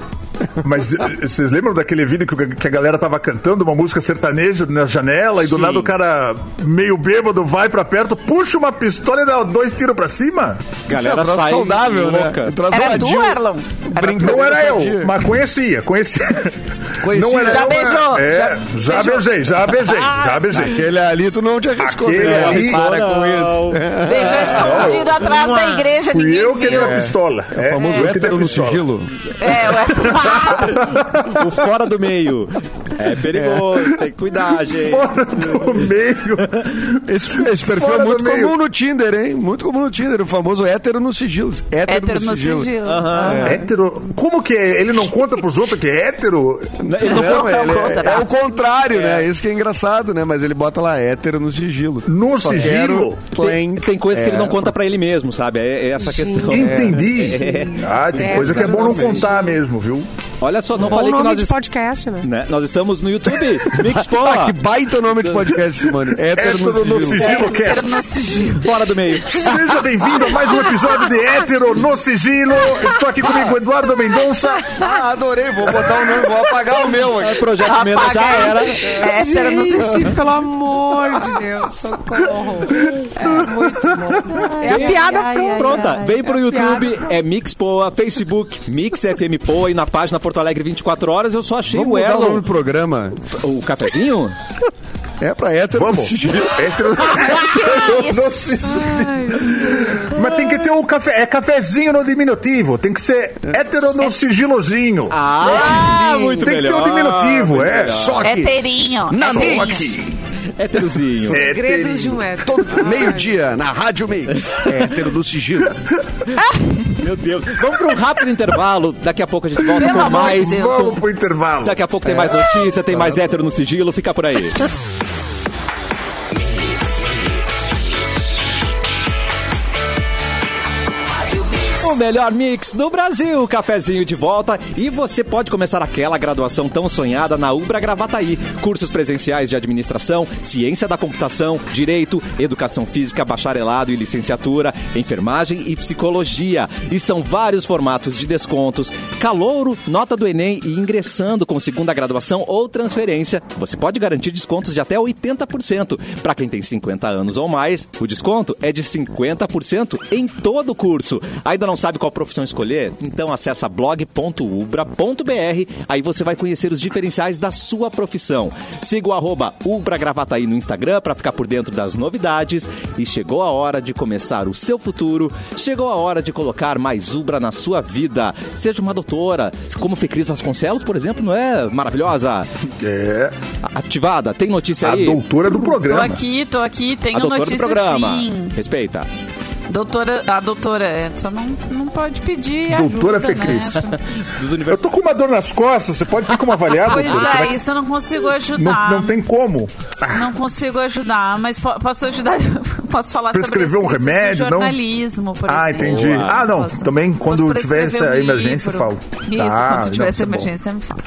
Mas eh, vocês lembram daquele vídeo que, o- que a galera tava cantando uma música sertaneja na janela e do Sim. nada o cara meio bêbado vai pra perto, puxa uma pistola e dá dois tiros pra cima? Galera é troço sai saudável, louca. né? Um troço Era tu. Erlon? Era Não era eu, mas conhecia, conhecia. Conhecia. Não era Já eu, beijou, É, já já, beijei, já beijei, já beijei. Aquele ali tu não te arriscou. Aquele né? ali- Para com Não. isso. Beijou escondido atrás da igreja, Fui ninguém eu que dei a pistola. É, O famoso eu que dei hétero a no sigilo. É, ué. O fora do meio. É perigoso, tem que cuidar, gente. Fora do meio. Esse, esse perfil Fora é muito meio. comum no Tinder, hein? Muito comum no Tinder. O famoso hétero no sigilo. Hétero, Hétero no sigilo. Hétero. Como que é? Ele não conta pros outros que é hétero? Ele não Não, ele conta, é, é o contrário, né? Isso que é engraçado, né? Mas ele bota lá hétero no sigilo. No Só sigilo? Tem, tem coisa que ele É. não conta pra ele mesmo, sabe? É, é essa a questão. Entendi. Ah, tem É, coisa que é bom não contar mesmo, viu? Olha só, não Bom falei que nome nós, de podcast, né? né? nós estamos no YouTube. Mix Ah, que baita nome de podcast, Simone. Hétero, Hétero no sigilo. Hétero Cast. no sigilo. Fora do meio. Seja bem-vindo a mais um episódio de Hétero no Sigilo. Estou aqui comigo, Eduardo Mendonça. Ah, adorei. Vou botar o nome, vou apagar o meu O aqui. projeto Mena já era. Hétero no sigilo. Pelo amor de Deus, socorro. É muito bom. É a piada ai, pronta. ai, Pronta, ai. vem pro É YouTube, é Mix Poa, Facebook, Mix FM Poa e na página Porto Alegre 24 horas eu só achei Vamos o mudar o nome do programa. O cafezinho? É pra hétero no Vamos. Hétero no sigilo. Mas tem que ter o café. É cafezinho no diminutivo. Tem que ser hétero no sigilozinho. Ah, muito tem que ter melhor. o diminutivo, é. Só que Héterinho. na. Mix. Héterozinho. Segredos de um hétero. Todo meio-dia na Rádio Mix. Hétero no sigilo. Meu Deus. Vamos para um rápido intervalo. Daqui a pouco a gente volta Pelo com de mais. Deus. Vamos pro intervalo. Daqui a pouco tem mais notícia, tem mais hétero no sigilo. Fica por aí. Melhor mix do Brasil, cafezinho de volta e você pode começar aquela graduação tão sonhada na Ubra Gravataí. Cursos presenciais de administração, ciência da computação, direito, educação física, bacharelado e licenciatura, enfermagem e psicologia. E são vários formatos de descontos, calouro, nota do Enem e ingressando com segunda graduação ou transferência. Você pode garantir descontos de até 80%. Para quem tem 50 anos ou mais, o desconto é de 50% em todo o curso. Ainda não sabe qual profissão escolher? Então acessa blog.ubra.br, aí você vai conhecer os diferenciais da sua profissão. Siga o arroba Ubra Gravataí no Instagram para ficar por dentro das novidades. E chegou a hora de começar o seu futuro, chegou a hora de colocar mais Ubra na sua vida. Seja uma doutora, como Fecris Vasconcelos, por exemplo, não é maravilhosa? É. Ativada, tem notícia A aí? doutora do Tô programa. aqui, tô aqui, A tenho doutora do notícia programa. sim. Respeita. Doutora, a doutora, só não, não pode pedir Doutora ajuda, Fecris. né? Eu tô com uma dor nas costas, você pode ter como avaliar, Pois doutora? É, isso eu não consigo Não, ajudar. não tem como. Não consigo ajudar, mas po- posso ajudar, posso falar Prescrever sobre um remédio, não? jornalismo, por Ah, exemplo. entendi. Ah, não, também quando posso tiver essa um emergência, livro. falo. Isso, Tá, quando tiver não, essa tá bom. emergência, me fala.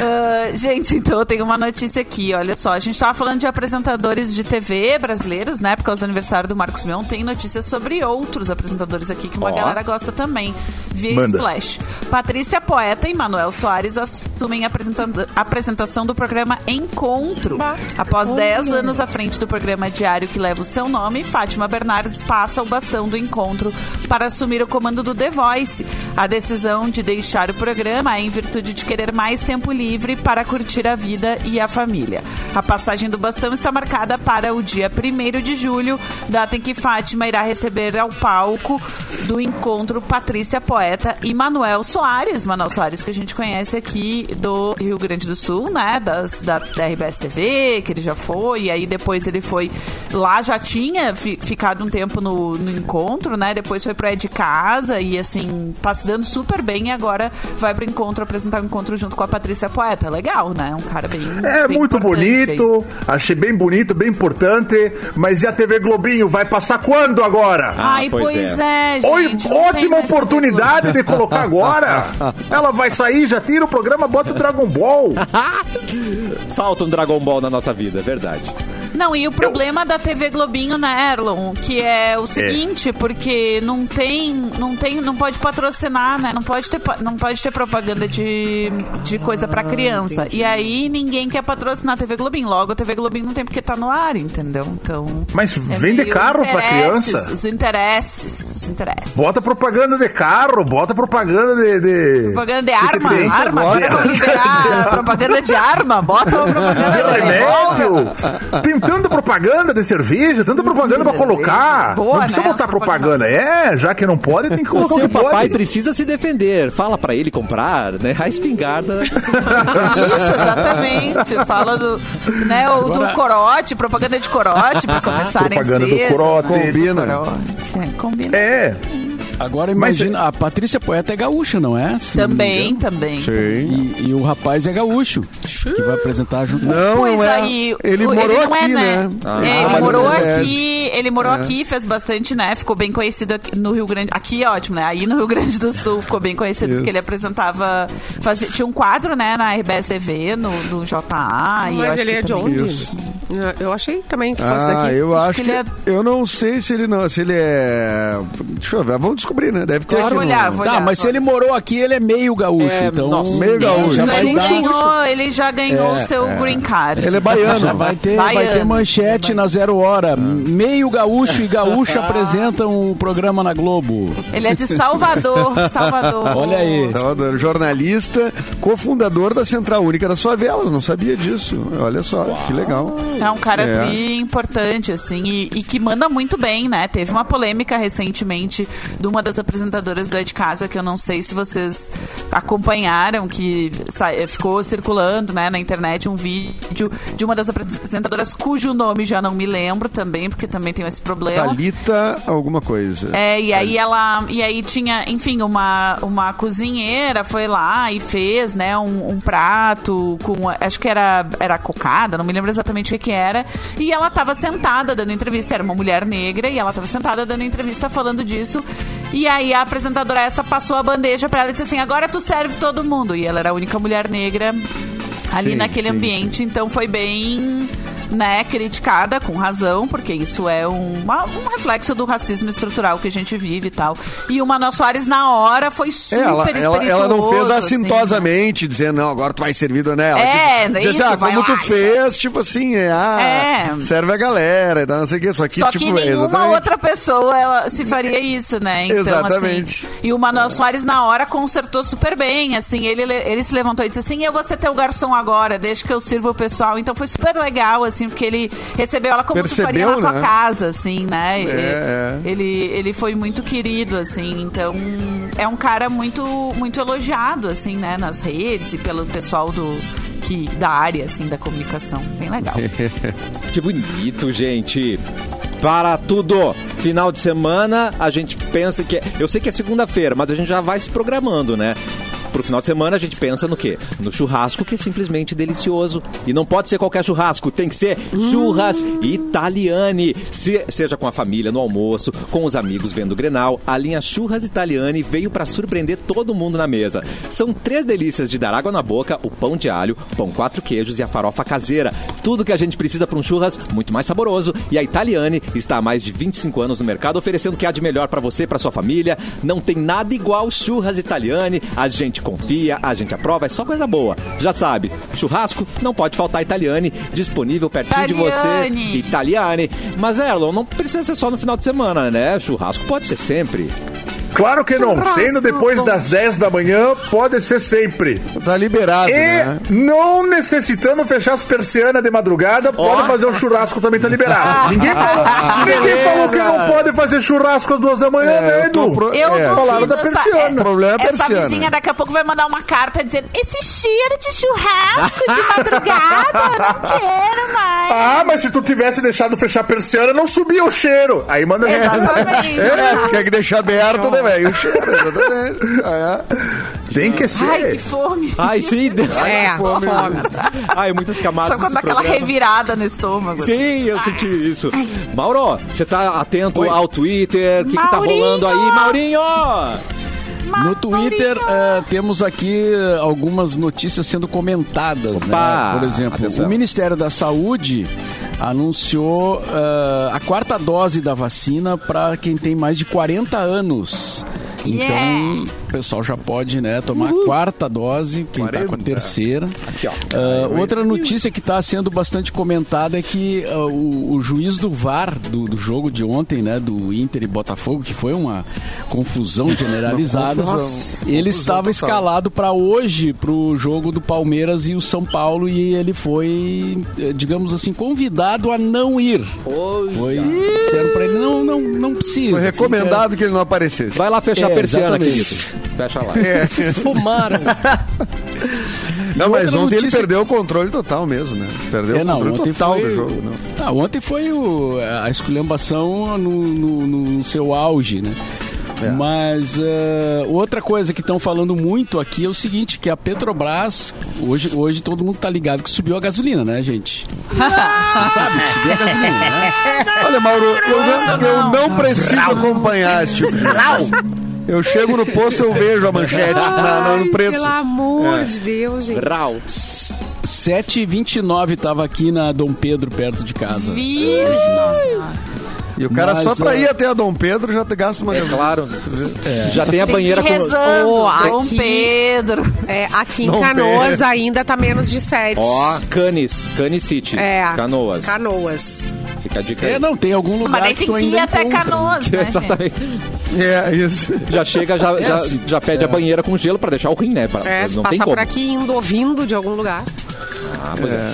Ah, gente, então eu tenho uma notícia aqui, olha só. A gente tava falando de apresentadores de TV brasileiros, né? Por causa do aniversário do Marcos Mion. Tem notícias sobre outros apresentadores aqui que uma Ó. galera gosta também. Via Manda. Splash. Patrícia Poeta e Manuel Soares assumem a apresenta- a apresentação do programa Encontro. Bah. Após Olha. 10 anos à frente do programa diário que leva o seu nome, Fátima Bernardes passa o bastão do encontro para assumir o comando do The Voice. A decisão de deixar o programa é em virtude de querer mais tempo livre para curtir a vida e a família. A passagem do bastão está marcada para o dia 1 de julho, data em que Fátima irá receber ao palco do encontro Patrícia Poeta e Manuel Soares. Manuel Soares, que a gente conhece aqui do Rio Grande do Sul, né? Das, da, da RBS TV, que ele já foi, e aí depois ele foi. Lá já tinha fi- ficado um tempo no, no encontro, né? Depois foi pro É de Casa e assim, tá se dando super bem e agora vai pro encontro apresentar o encontro junto com a Patrícia Poeta. Legal, né? Um cara bem. É bem muito importante aí. bonito, achei bem bonito, bem importante. Mas e a TV Globinho vai passar quando agora? Ai, pois pois, é. é, gente. Oi, ótima oportunidade de colocar agora. Ela vai sair, já tira o programa, bota o Dragon Ball. Falta um Dragon Ball na nossa vida, é verdade. Não, e o problema da TV Globinho, né, Erlon, que é o seguinte, porque não tem, não tem, não pode patrocinar, né? Não pode ter, não pode ter propaganda de, de coisa pra criança. E aí ninguém quer patrocinar a TV Globinho. Logo a TV Globinho não tem porque tá no ar, entendeu? Então. Mas é vende carro pra interesses, criança? Os interesses, os interesses. Bota propaganda de carro, bota propaganda de. de... Propaganda de arma, tem? arma, Agora- vão liberar propaganda de arma, bota uma propaganda de revólver. Remédio! Tem tanta propaganda de cerveja, tanta propaganda pra colocar. Boa, não precisa né? botar propaganda. É, já que não pode, tem que O colocar o seu que papai pode. precisa se defender. Fala pra ele comprar, né? A espingarda. Isso, exatamente. Fala do, né, o, do Agora- corote, propaganda de corote, pra começarem Propaganda do cedo. corote. Combina. Corote, é, combina. É. Agora Mas imagina, a Patrícia Poeta é gaúcha, não é? Se não Também, engano. também. Sim. E, e o rapaz é gaúcho, que vai apresentar junto. Não, Pois não é. aí, ele o- morou não é, aqui, né? É, ele morou aqui, ele morou aqui, fez bastante, né? Ficou bem conhecido aqui no Rio Grande. Aqui é ótimo, né? Aí no Rio Grande do Sul ficou bem conhecido Isso. porque ele apresentava. Fazia, tinha um quadro, né, na RBS TV, no, no JA. e eu Mas acho ele que é de onde? Isso. Eu achei também que fosse Ah, daqui. eu Acho acho que que. ele é- Eu não sei se ele não. Se ele é. Deixa eu ver, vamos descobrir, né? Deve ter Vou aqui. no- olhar, vou Tá, olhar. mas se ele morou aqui, ele é meio gaúcho, É, então... nossa, meio gaúcho. Já Ele, vai, ganhou, ele já ganhou É, o seu green card. Ele é baiano. já vai ter, vai Baiano. ter manchete na zero hora. Meio gaúcho e gaúcha apresentam o programa na Globo. Ele é de Salvador, Salvador. Olha aí. Salvador, jornalista, cofundador da Central Única das Favelas. Não sabia disso. Olha só, que legal. É um cara É. importante, assim, e, e que manda muito bem, né? Teve uma polêmica recentemente de uma das apresentadoras do É de Casa, que eu não sei se vocês acompanharam, que eh, ficou circulando né, na internet um vídeo de uma das apresentadoras cujo nome já não me lembro também, porque também tem esse problema. Thalita, alguma coisa. É, e aí ela. E aí tinha, enfim, uma, uma cozinheira foi lá e fez, né, um, um prato com. Acho que era, era cocada, não me lembro exatamente o que, que era. E ela tava sentada dando entrevista, era uma mulher negra, e ela tava sentada dando entrevista falando disso. E aí a apresentadora essa passou a bandeja pra ela e disse assim: agora tu serve todo mundo. E ela era a única mulher negra ali Sim, naquele sim, ambiente, então foi bem né, criticada com razão, porque isso é um, uma- um reflexo do racismo estrutural que a gente vive e tal. E o Manoel Soares, na hora, foi É, super ela, ela, ela não fez espirituoso, assim, assintosamente, dizendo, não, agora tu vai servir, né? Ela É, assim, isso, ah, vai como tu fez, tipo assim, é, ah, É. serve a galera e tal, não sei o que. Só que, Só tipo, que nenhuma exatamente. outra pessoa ela se faria isso, né? Então, Exatamente. Assim, e o Manuel Soares, na hora, consertou super bem. Assim, ele, ele se levantou e disse assim: Eu vou ser teu garçom agora, deixa que eu sirva o pessoal. Então foi super legal, assim, porque ele recebeu ela como tu faria Percebeu, na tua né? casa, assim, né? É, Ele, ele foi muito querido, assim. Então é um cara muito, muito elogiado, assim, né? Nas redes e pelo pessoal do. Que, da área, assim, da comunicação. Bem legal. Que bonito, gente. Para tudo. Final de semana, a gente pensa que. é- Eu sei que é segunda-feira, mas a gente já vai se programando, né? Pro final de semana a gente pensa no quê? No churrasco, que é simplesmente delicioso. E não pode ser qualquer churrasco, tem que ser churras Italiani. Se- seja com a família no almoço, com os amigos vendo o Grenal, a linha Churras Italiani veio para surpreender todo mundo na mesa. São três delícias de dar água na boca, o pão de alho, pão quatro queijos e a farofa caseira. Tudo que a gente precisa para um churras muito mais saboroso. E a Italiani está há mais de 25 anos no mercado, oferecendo o que há de melhor para você, para sua família. Não tem nada igual churras Italiani. A gente confia, a gente aprova, é só coisa boa. Já sabe, churrasco não pode faltar Italiani, disponível pertinho de você. Italiani. Mas, Erlon, não precisa ser só no final de semana, né? Churrasco pode ser sempre. Claro que não. Churrasco, Sendo depois bom. das 10 da manhã, pode ser sempre. Tá liberado, E né? não necessitando fechar as persianas de madrugada, pode fazer um churrasco também tá liberado. Ninguém falou, ninguém falou que não pode fazer churrasco às duas da manhã, É, né, eu Edu? pro- Eu É, falaram da essa- persiana. é- O problema é a Essa persiana. vizinha daqui a pouco vai mandar uma carta dizendo esse cheiro de churrasco de madrugada, eu não quero mais. Ah, mas se tu tivesse deixado fechar a persiana, não subia o cheiro. Aí manda Exatamente. É, tu quer que deixar aberto, né, velho? O cheiro, exatamente. Ah, é. Tem que ser. Ai, que fome. Ai, sim. É, fome. Ai, muitas camadas. Só quando dá aquela programa. revirada no estômago. Sim, eu senti isso. Mauro, você tá atento Oi. ao Twitter? O que, que tá rolando aí, Maurinho? No Twitter eh, temos aqui algumas notícias sendo comentadas. Opa, né? Por exemplo, atenção. o Ministério da Saúde anunciou eh, a quarta dose da vacina para quem tem mais de 40 anos. Então, Yeah. O pessoal já pode né, tomar a quarta dose, quem está com a 40. terceira. Aqui, ó. Ah, outra notícia que está sendo bastante comentada é que ah, o, o juiz do VAR do, do jogo de ontem, né, do Inter e Botafogo, que foi uma confusão generalizada, Nossa, ele confusão estava total. escalado para hoje para o jogo do Palmeiras e o São Paulo e ele foi, eh, digamos assim, convidado a não ir. Foi, disseram para ele não, não, não precisa. Foi recomendado que ele não aparecesse. Vai lá fechar É, a persiana, querido. Fecha lá. É. Fumaram. Não, mas ontem ele notícia- perdeu o controle total mesmo, né? Perdeu É, o não, controle ontem total foi, do jogo. Não. Ah, ontem foi o- a esculhambação no, no- no seu auge, né? É. Mas ah, outra coisa que estão falando muito aqui é o seguinte, que a Petrobras, hoje, hoje todo mundo tá ligado que subiu a gasolina, né, gente? Você sabe que subiu a gasolina, né? Olha, Mauro, eu não, eu não preciso acompanhar esse tipo de. Eu chego no posto, eu vejo a manchete na- na- no preço. Pelo amor É. de Deus, gente. Rau. 7,29 tava aqui na Dom Pedro, perto de casa. Virgem, nossa senhora. E o cara Mas, só pra é- ir até a Dom Pedro já gasta uma É claro. Já tem a Tem banheira que ir com. rezando, Oh, Dom aqui- Pedro. É, aqui em Não Canoas perde. ainda tá menos de 7. Ó, Canis. Canis City. É. Canoas. Canoas. Fica a dica aí. É, não, tem algum lugar Mas que tem tu que ir até encontra. Canoas, né? Exatamente. É, isso. Já chega, já, É já, assim. já pede a banheira com gelo pra deixar o rim, né? Pra, É, se não tem passar como. por aqui indo ou vindo de algum lugar. Ah, pois é.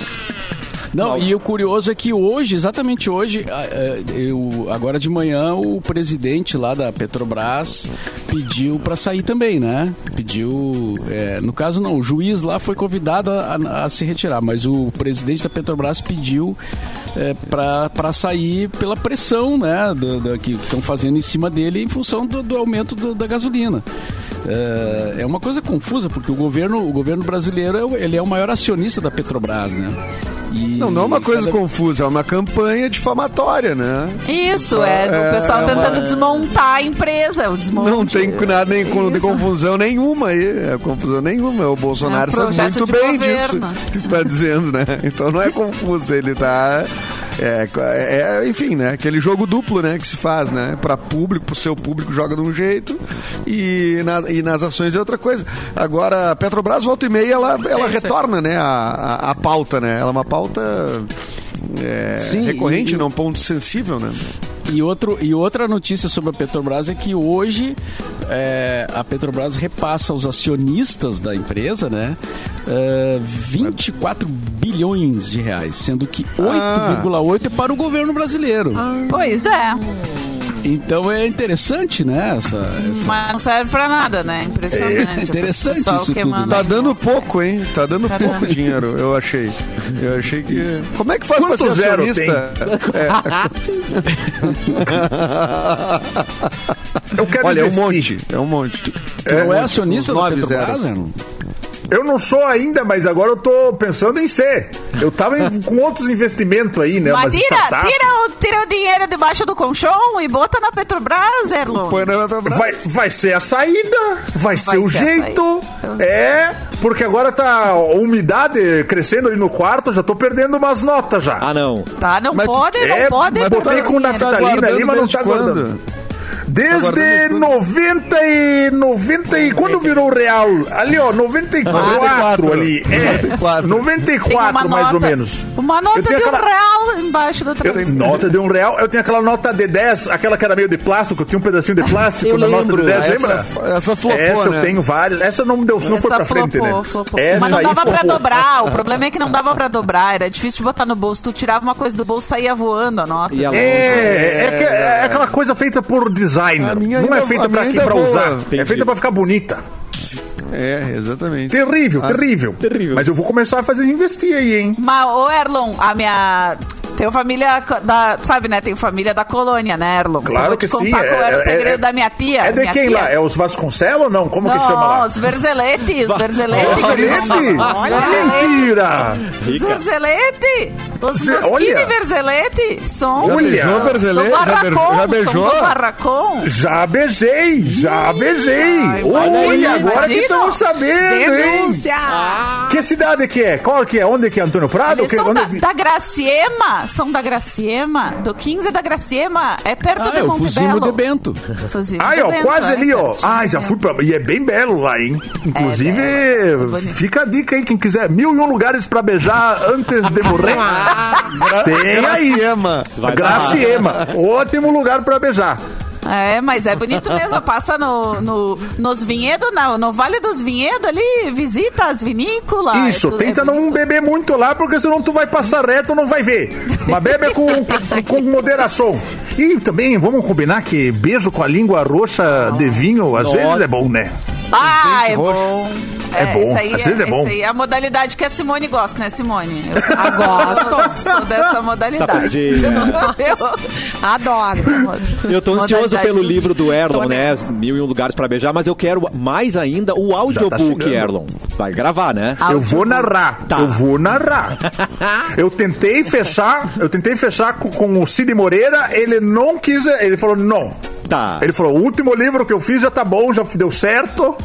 Não, e o curioso é que hoje, exatamente hoje, a- eu, agora de manhã, o presidente lá da Petrobras pediu para sair também, né? Pediu. é, no caso, não, o juiz lá foi convidado a, a- se retirar, mas o presidente da Petrobras pediu é, para sair pela pressão, né? do- do- que estão fazendo em cima dele em função do, do aumento do- da gasolina. É, é uma coisa confusa, porque o governo, o governo brasileiro é o- ele é o maior acionista da Petrobras, né? E Não, não é uma coisa cada- confusa, é uma campanha difamatória, né? Isso, é, É, o pessoal é tentando uma- desmontar a empresa, o desmonte. Não tem nada nem com- de confusão nenhuma aí. É confusão nenhuma. O Bolsonaro É um sabe muito bem governo. disso que está dizendo, né? Então não é confuso, ele tá. É, é, enfim, né? Aquele jogo duplo, né? Que se faz, né? Para público, pro seu público joga de um jeito e, na- e nas ações é outra coisa. Agora, a Petrobras volta e meia, ela, ela isso. retorna, né? A, a, a pauta, né? Ela é uma pauta é, Sim, recorrente, e- não um ponto sensível, né? E, outro, e outra notícia sobre a Petrobras é que hoje é, a Petrobras repassa aos acionistas da empresa, né? é, 24 bilhões de reais, sendo que 8,8 é para o governo brasileiro. Pois é, Então é interessante, né? Essa, essa- mas não serve pra nada, né? Impressionante. É interessante isso tudo, né? Tá dando pouco, hein? Tá dando Tá pouco dinheiro, eu achei. Eu achei que. Como é que faz Quanto pra ser zero acionista? Eu quero Olha, é um investir. monte. É um monte. Tu não é acionista uns da nove Petrobras, zeros. Eu não sou ainda, mas agora eu tô pensando em ser. Eu tava em- com outros investimentos aí, né? Mas tira, tira, o, tira o dinheiro debaixo do colchão e bota na Petrobras, Erlon. Põe na Petrobras. Vai, vai ser a saída, vai, ser o ser jeito. É, porque agora tá a umidade crescendo ali no quarto, já tô perdendo umas notas já. Ah, não. Tá, não Mas tu- pode, não é, pode. mas botei com dinheiro. Tá naftalina ali, mas não tá quando? guardando. Desde guardando 90 e 90 e quando virou o real? Ali ó, 94, 94, ali. É, 94. Tem 94 uma mais ou menos. Uma nota de tenho um aquela- real embaixo da Eu tenho travesseira. nota de um real, eu tenho aquela nota de 10, aquela que era meio de plástico, tinha um pedacinho de plástico Eu na nota lembro. de 10, Essa- lembra? essa flopou, Essa né? eu tenho várias. Essa não deu, não foi Essa pra frente, flopou, né? flopou. Essa Mas não dava pra flopou. dobrar. O problema é que não dava pra dobrar. Era difícil de botar no bolso. Tu tirava uma coisa do bolso e saía voando a nota. E a É, é, que- é aquela coisa feita por designer. A minha não é feita a pra, minha aqui, ainda pra voa. usar. É Entendi. feita pra ficar bonita. É, exatamente. Terrível, Ah, terrível. terrível. Mas eu vou começar a fazer investir aí, hein? Mas, ô Erlon, a minha. Tenho família da. Sabe, né? Tenho família da colônia, né, Erlon? Claro eu vou que te contar sim. qual era o é- segredo é- da minha tia. É de minha quem tia. lá? É os Vasconcelos ou não? Como que chama Não, lá? os Verzeletes, os Verzeletes. Verzeletes? Os Verzeletes. Mentira! Os Verzeletes. Os olha. Verzelete são Já Olha. beijou, Berzelê? Já, beijou- já beijei, já beijei. Olha, agora que estamos sabendo, hein? Denúncia! Que cidade que é? Qual que é? Onde que é Antônio Prado? Eles Que- onde- da, da Graciema, são da Graciema, do 15 da Graciema, é perto Ah, de é Monte Fuzimo de. Bento. Fuzimo Ai, de ó, Bento, quase é, ali, ó. Ai, já fui pra. E é bem belo lá, hein? Inclusive, É, é bonito. fica a dica aí, quem quiser. Mil e um lugares pra beijar antes de morrer. Tem aí. Graciema. Graciema. Ótimo lugar pra beijar. É, mas é bonito mesmo. Passa no, no- nos vinhedos, na- no Vale dos Vinhedos ali, visita as vinícolas. Isso, é tenta é não beber muito lá, porque senão tu vai passar reto não vai ver. Mas bebe com, com, com moderação. E também vamos combinar que beijo com a língua roxa de vinho às vezes é bom, né? Ah, é roxo. bom. É bom, essa aí às vezes é bom. essa aí é a modalidade que a Simone gosta, né, Simone? Eu Ah, gosto. dessa modalidade. Eu- Adoro. Eu tô ansioso pelo livro do Erlon, né? Mil e um lugares pra beijar, mas eu quero mais ainda o audiobook, chegando. Erlon. Vai gravar, né? Eu vou narrar, Tá. eu vou narrar. Eu tentei fechar, eu tentei fechar com, com o Cid Moreira, ele não quis, ele falou não. Tá. Ele falou, o último livro que eu fiz já tá bom, já deu certo.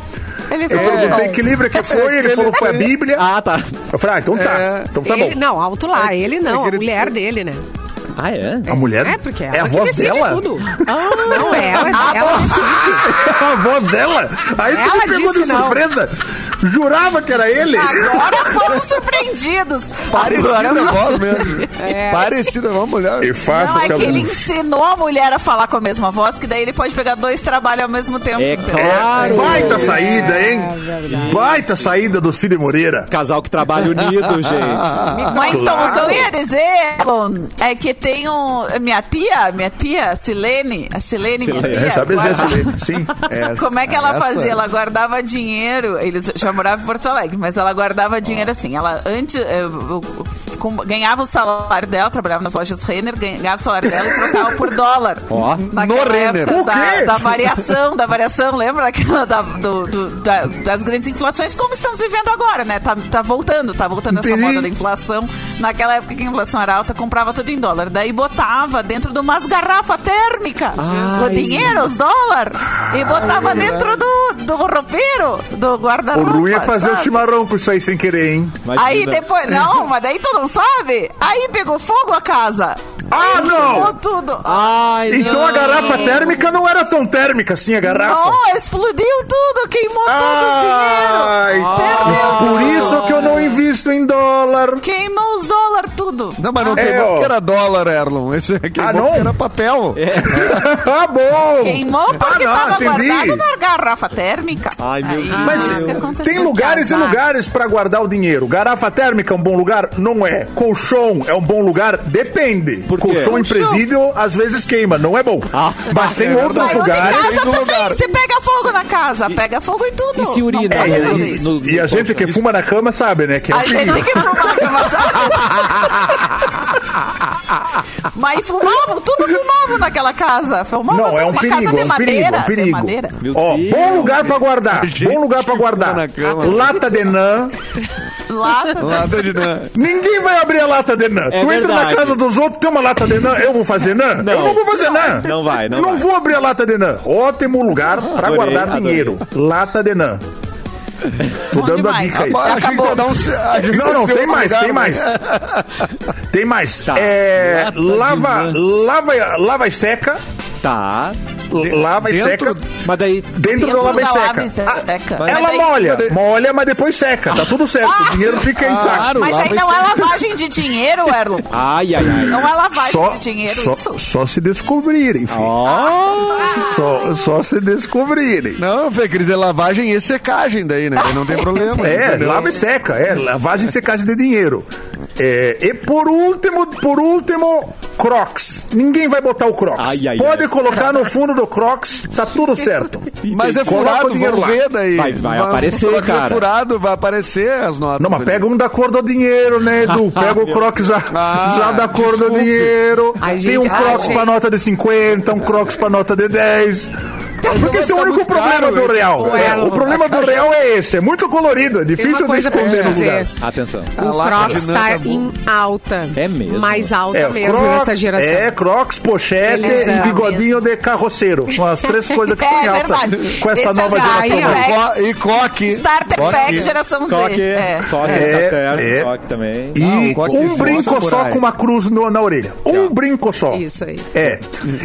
Ele Eu falou, perguntei bom. que livro que foi, ele Ele falou foi a Bíblia. Ah, tá. Eu falei, ah, então tá, É. então tá ele, bom. não, alto lá. Ele não, É a ele- mulher dele, né? Ah, é? A mulher É, porque é ela a que voz dela. tudo. Não, ela, ela decide. É a voz dela. Aí tu Ela me pegou de surpresa. Jurava que era ele. Agora fomos surpreendidos. Parecida a voz mesmo. É. Parecida a voz, mulher. E faça Não, é que ele ensinou a mulher a falar com a mesma voz, que daí ele pode pegar dois trabalhos ao mesmo tempo. É claro. Baita saída, hein? verdade. Baita saída do Cid Moreira. Casal que trabalha unido, gente. Mas então, o que eu ia dizer, Elon, é que tem um. Minha tia, minha tia, a Silene, a Silene, minha Silene, tia. Sabe guarda- dizer, Silene? Sim. Essa- Como é que ela essa- fazia? Ela guardava dinheiro. Eles já moravam em Porto Alegre, mas ela guardava dinheiro assim. Ela antes eh, eu- eu- com- ganhava o salário dela, trabalhava nas lojas Renner, ganhava o salário dela e trocava por dólar. Ó. No Renner. Da, da variação, da variação, lembra daquela da- do- do- da- das grandes inflações, como estamos vivendo agora, né? Tá, tá voltando, tá voltando essa Entendi. moda da inflação. Naquela época que a inflação era alta, comprava tudo em dólar. Daí botava dentro de umas garrafas térmicas o dinheiro, os dólares, e botava dentro do, do roupeiro, do guarda-roupa. Ruim é fazer o sabe? chimarrão com isso aí sem querer, hein? Imagina. Aí depois, não, mas daí tu não sabe? Aí pegou fogo a casa. Ah, Queimou não! tudo. Ai, Então não. a garrafa térmica não era tão térmica assim, a garrafa. Não, explodiu tudo, queimou todo o dinheiro. Ai, Perdeu por tudo. isso que eu não invisto em dólar. Queimou os dólares, tudo. Não, mas não É, queimou porque era dólar, Erlon. Esse queimou Ah, não? porque era papel. ah, bom! Queimou porque ah, não, tava entendi. guardado na garrafa térmica. Ai, meu Deus. Mas aconteceu. tem lugares e lugares pra guardar o dinheiro. Garrafa térmica é um bom lugar? Não é. Colchão é um bom lugar? Depende. Por quê? Colchão em presídio às vezes queima, não é bom. Mas tem é outros verdade. Mas o lugares. casa também, lugar. você pega fogo na casa, pega fogo em tudo. E se urina? É, e, isso. No- e a no gente que fuma na cama sabe, né? Que é um A gente que fumar na cama, sabe? Mas fumavam, tudo fumavam naquela casa. Fumavam Não, é um uma perigo, é um madeira, perigo, é um perigo. Ó, bom lugar pra guardar. Bom lugar pra guardar. fuma na cama. Lata de nã. Lata. Lata de nã. Ninguém vai abrir a lata de nã. É tu entra na verdade. casa dos outros, tem uma lata de nã, eu vou fazer nã? Não. Eu não vou fazer nã. Não vai, não vai. vou abrir a lata de nã. Ótimo lugar pra Adorei, guardar adorei. dinheiro. Lata de nã. Tô Bom dando a demais. dica aí. Agora, a vai dar um... a Não, não, tem mais, lugar, tem mais. Tem mais. Tá. É, Lata de lava, lava, lava e seca. Tá. Lava e dentro- seca. Mas daí. Dentro, da lava e seca. e seca. Ah, ela daí- molha, molha, mas depois seca. Tá tudo certo. O dinheiro fica intacto. Claro, Mas aí não é lavagem de dinheiro, Erlon. Ai, ai, ai. Não é lavagem Só, de dinheiro só, isso. só se descobrirem, filho. Só, só se descobrirem. Não, Fê, quer dizer lavagem e secagem daí, né? Não tem problema. É, entendeu? lava e seca. É, lavagem e secagem de dinheiro. É, e por último, por último, Crocs. Ninguém vai botar o Crocs. Ai, ai, Pode ai. colocar no fundo do Crocs, tá tudo certo. Mas é furado, o dinheiro vamos lá. ver daí. Vai- vai aparecer, coloca cara. furado, vai aparecer as notas. Não, mas ali. pega um da cor do dinheiro, né, Edu? Pega o Crocs já, Ah, já da cor do dinheiro. Ai, Tem gente, um ai, Crocs gente. pra nota de 50, um Crocs pra nota de 10. Porque esse é o único problema do real. O É, o problema do real é esse. É muito colorido. É difícil de esconder no lugar. Atenção. A O Crocs tá tá bom. em alta. É mesmo? Mais alta É, mesmo nessa geração. é Crocs, pochete e bigodinho de carroceiro. São as três coisas que É estão em alta verdade. com essa nova é geração. E coque. Starter. Pack geração Z. Coque, É. coque, É, tá certo. é. Coque também. E um brinco só com uma cruz na orelha. Um brinco só. Isso aí. É.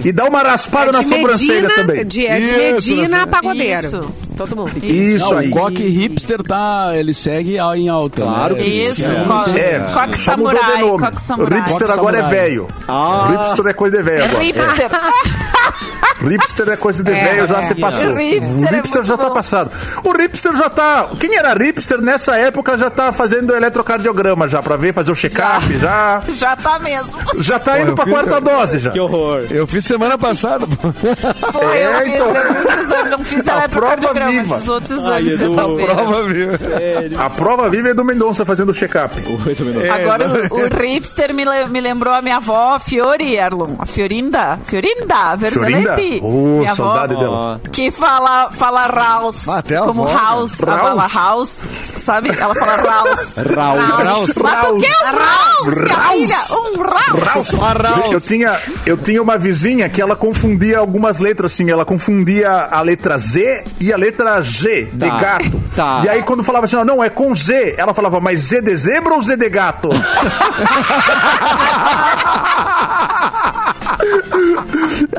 E dá uma raspada na sobrancelha também. De, é de Isso, Medina você- pagodeiro. Isso. Todo mundo. Isso Não, aí. o coque hipster tá, ele segue em alta. Claro né? que Isso, É. É, coque samurai, coque samurai. Hipster Coque agora é samurai. velho. Hipster é coisa de velho É agora. hipster. Hipster é coisa de É, velho, já é. se passou. O hipster o é hipster muito já tá bom. passado. O hipster já tá. Quem era hipster nessa época já tá fazendo eletrocardiograma já, pra ver, fazer o check-up já. Já tá mesmo. Já tá indo eu pra fiz- quarta dose já. Que horror. Eu fiz semana passada. pô. Foi, É, eu fiz, então. eu fiz exame, não fiz A eletrocardiograma, prova viva. esses outros Ai, exames. Edu. sexta-feira. Prova, viu? A prova viva é do Mendonça fazendo o check-up. Oito minutos. É, Agora, o, o hipster me, le- me lembrou a minha avó, a Fiori Erlon. A Fiorinda. Fiorinda, Fiorinda? Oh, minha saudade avó, dela. Que fala, fala Raus. Ah, até a como avó, né? House. Ela Raus. fala House, sabe? Ela fala Raus. Raul. Raus. Mas por que um Raus, minha Raus. filha? Um Raus. Raus. Eu tinha, eu tinha uma vizinha que ela confundia algumas letras assim, ela confundia a letra Z e a letra G de Tá, gato. tá. E aí quando falava assim, não, é com Z, ela falava, mas Z de zebra ou Z de gato?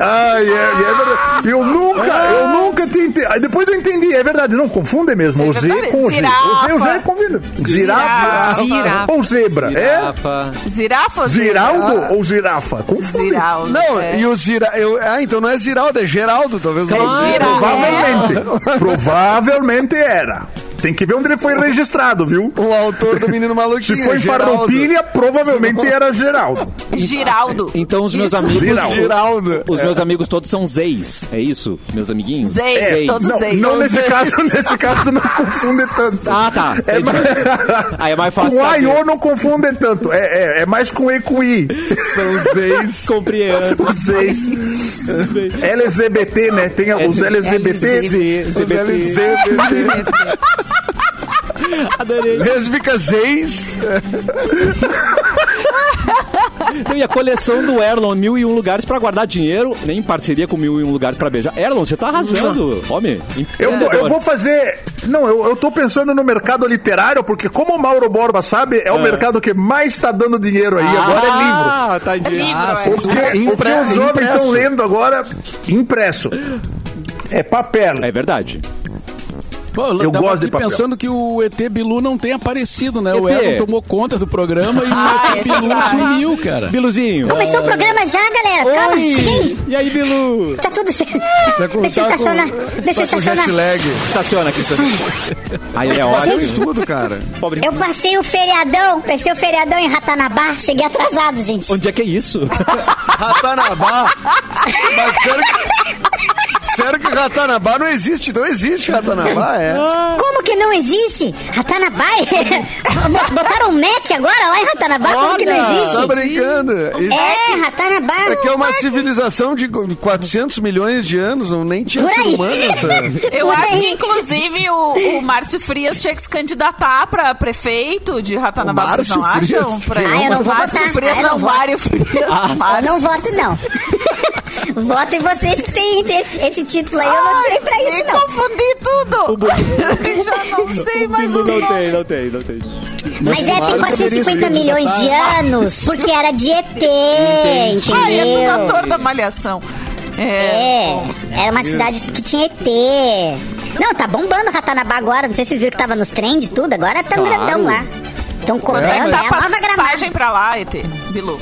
Ai, é, é verdade. Eu nunca, eu nunca tinha entendido. Aí depois eu entendi, é verdade, não confunde mesmo. o Z com o G. O Z, o G Girafa. confunde. Girafa. Girafa. Ou zebra. É? Girafa. Zirafa ou Giraldo ou girafa? Confunde. Ziraldo. Não, é. e o Zira... Eu... Ah, então não é Ziraldo, é Geraldo, talvez. É Geraldo. Provavelmente. Provavelmente era. Tem que ver onde ele foi registrado, viu? O autor do Menino Maluquinho. Se foi em. Farroupilha, provavelmente era Geraldo. Giraldo. Então os meus Isso. amigos. Giraldo. Geraldo. Os meus amigos todos são Zeis. É isso? Meus amiguinhos? Zeis, Zeis. todos Não, Zeis. não nesse caso, nesse caso não confunde tanto. Ah, tá. É mais- Aí é mais fácil. com A e. O não confundem tanto. É, é, é mais com E e com I. São seis. Compreendo. Vocês. LGBT, né? Tem os LGBT. Os LGBT. Adorei. Lésbica seis. Então, e a coleção do Erlon, mil e um lugares pra guardar dinheiro, nem em parceria com mil e um lugares pra beijar. Erlon, você tá arrasando, homem. Eu, tô- eu vou fazer. Não, eu, eu tô pensando no mercado literário, porque como o Mauro Borba sabe, é o mercado que mais tá dando dinheiro aí. Agora é livro. Ah, tá entendi. Livro, Ah, é. sem O que, o que Impre- os jovens impresso. estão lendo agora, impresso. É papel. É verdade. Pô, eu Eu gosto de papel. pensando que o ET Bilu não tem aparecido, né? O ET. Elton tomou conta do programa e Ah, o ET é Bilu sumiu, cara. Biluzinho. Começou o programa já, galera. Calma, Oi! E aí, Bilu? tá tudo certo. Tá com, Deixa eu tá com- estacionar. Deixa eu tá com estacionar. jet lag. Estaciona aqui. Aí é Olha ótimo. isso tudo, cara. Pobre. Eu passei o feriadão, passei o feriadão em Ratanabá, cheguei atrasado, gente. Onde é que é isso? Ratanabá. Mas sério que, sério que Ratanabá não existe? Não existe Ratanabá, é. Como que não existe? Ratanabá? é- Botaram um Mac agora lá em Ratanabá? Como que não Tá existe? brincando. Isso É, Ratanabá. É que é uma civilização de 400 milhões de anos, não nem tinha ser humano essa. Eu Por acho que, aí. inclusive, o, o Márcio Frias tinha que se candidatar pra prefeito de Ratanabá, vocês não Frias? acham? Pra... Ah, eu não vou Márcio. Frias, Ah, não, voto. Mário Frias. Eu Márcio. não voto, não. Votem vocês que têm esse, título aí, eu não tirei pra Me isso, não. confundi tudo. Já não sei mais os Não nomes. tem, não tem, não tem. Mas é, tem Mário 450 Fabrício, milhões de anos, porque era de ET, é tudo entendeu? ator da Malhação. É. É, era uma cidade que tinha ET. Não, tá bombando Ratanabá agora. Não sei se vocês viram que tava nos trends e tudo. Agora tá um Claro. grandão lá. Estão é comprando. É, tá a nova a gramada. passagem pra lá, ET? Bilu.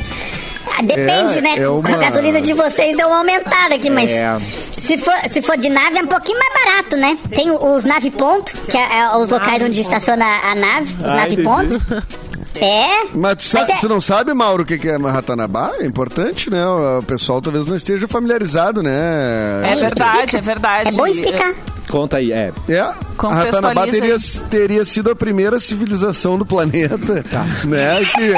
Ah, Depende, É, né? é uma- A gasolina de vocês deu uma aumentada aqui, mas É. se, for, se for de nave é um pouquinho mais barato, né? Tem os nave ponto, que é, é os locais onde estaciona a nave, os Ah, nave entendi. ponto. É. Mas tu, sa- Mas é- tu não sabe, Mauro, o que que é Ratanabá? É importante, né? O pessoal talvez não esteja familiarizado, né? É verdade, é verdade. É bom explicar. Conta aí, é. É, a Ratanabá teria, teria sido a primeira civilização do planeta, Tá. né? Que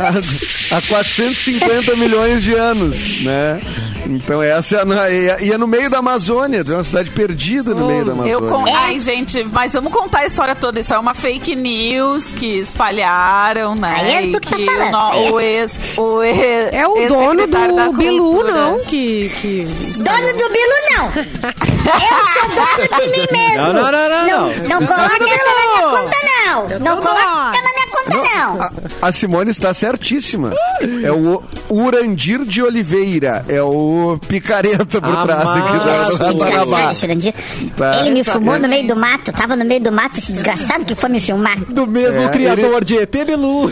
há, há 450 milhões de anos, né? Então essa é, na- é, e é no meio da Amazônia, é uma cidade perdida no meio da Amazônia. Eu con... Ai, gente, mas vamos contar a história toda. Isso é uma fake news que espalharam, né? Aí é tu que tá que falando. no- o ex. O ex É o dono do Bilu, não? Que, que... Dono do Bilu, não. Eu sou dono de mim mesmo. Não, não, não, não, não. Não coloca essa na minha conta, não. Não tô coloca na minha conta, não. A, a Simone está certíssima. É o Urandir de Oliveira. É o picareta por trás aqui da-. Desgraçado, Jurandir. Tá. Ele me filmou no meio do mato. Tava no meio do mato, esse desgraçado que foi me filmar. Do mesmo É, criador de ET Bilu.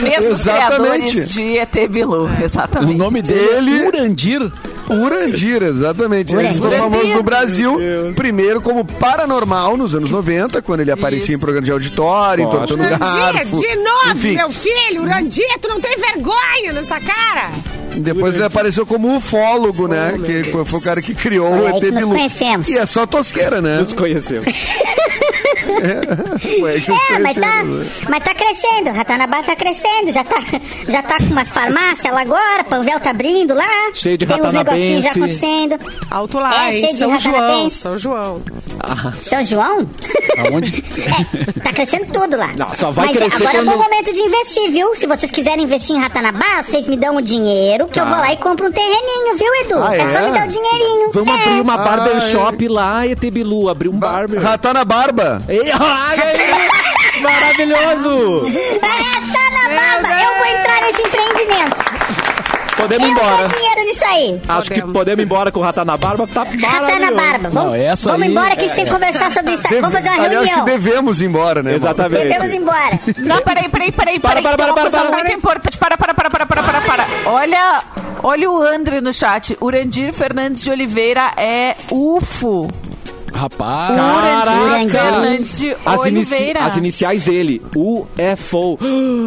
Mesmos Exatamente. criadores de ET Bilu. O Exatamente. nome dele Ele- é Urandir. Urandir, exatamente. Ele Urandir. ficou famoso no Brasil, primeiro como paranormal nos anos 90, quando ele aparecia em Isso. programa de auditório, entortando garfo. de novo, Enfim, meu filho, Urandir, tu não tem vergonha nessa cara? depois ele apareceu como ufólogo, né? Que foi o cara que criou o ET Bilu. conhecemos. E é só tosqueira, né? Nos conhecemos. Que vocês É, mas tá, né? mas tá crescendo. Ratanabá tá crescendo. Já tá, já tá com umas farmácias lá agora. Panvel tá abrindo lá. Cheio de Tem uns negocinhos já ratanabense. acontecendo. Alto lá, É, hein? cheio de São João, ratanabense. São João. São João? Aonde? É, tá crescendo tudo lá. Não, só vai Mas crescer agora é quando- bom momento de investir, viu? Se vocês quiserem investir em Ratanabá, vocês me dão o dinheiro que eu Tá. vou lá e compro um terreninho, viu, Edu? Ah, é? é? só me dar o dinheirinho. Vamos é. abrir uma Ah, barbershop lá, ET Bilu. Abrir um barber. Ratar na barba. Ei, olha aí! Maravilhoso! Ratanababa, eu vou entrar nesse empreendimento. Podemos ir eu embora. dou dinheiro nisso aí. Acho que Podemos. podemos ir embora com o Ratar na Barba. Tá Ratana maravilhoso. Barba. Vamos, Não, essa vamos aí- embora que a gente tem que conversar sobre isso. Deve- Vamos fazer uma aliás, reunião. que devemos ir embora, né? Exatamente. Devemos ir embora. Não, peraí, peraí, peraí, Para, peraí. para, para, uma para, coisa para. muito importante. Para, para, para, para, para, para, para. Olha, olha o André no chat. Urandir Fernandes de Oliveira é UFO. Rapaz. Caraca! As, inici- Oliveira. as iniciais dele, UFO.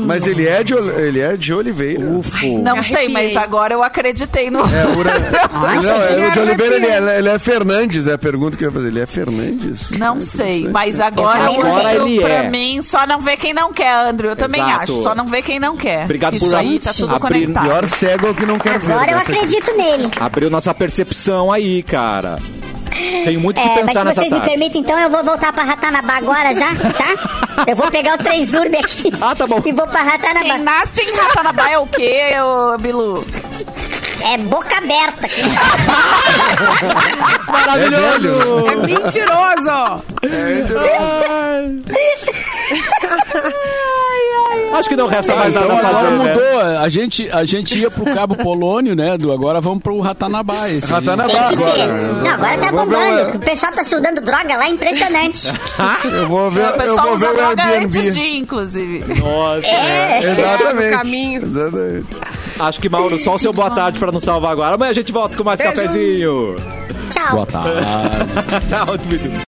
Mas ele é de, ele é de Oliveira. UFO. Não sei, mas agora eu acreditei no... É, Ura... não, é, o de Oliveira ele é, ele é Fernandes, é a pergunta que eu ia fazer. Ele é Fernandes? Não sei, mas agora, sei. eu, Ele pra é. mim, só não vê quem não quer, Andrew. Eu também Exato. acho. Só não vê quem não quer. Obrigado Isso por aí tá tudo abrir- conectado. Pior cego é o que não quer ver. Agora eu né? acredito nele. Abriu nossa percepção aí, cara. Tenho muito que É, mas pensar se nessa vocês me tarde. permitem, então eu vou voltar pra Ratanabá agora já, tá? Eu vou pegar o Transurb aqui. Ah, tá bom. E vou pra Quem Ratanabá. nasce em Ratanabá é o quê, ô, Bilu? É boca aberta. aqui. É velho. É mentiroso! Acho que não resta mais nada Então a agora fazer, né? mudou. A gente, a gente ia pro Cabo Polônio, né? Do, agora vamos pro Ratanabá. Ratanabá agora. né? Não, agora tá Eu bombando. O pessoal tá soldando droga lá, impressionante. o- Eu vou ver, O eu pessoal vou ver usa o droga antes Airbnb. de, ir, inclusive. Nossa. É. Exatamente. no caminho. Exatamente. Acho que, Mauro, só o seu boa tarde pra nos salvar agora. Amanhã a gente volta com mais Beijo. cafezinho. Tchau. Boa tarde. Tchau, Dudu.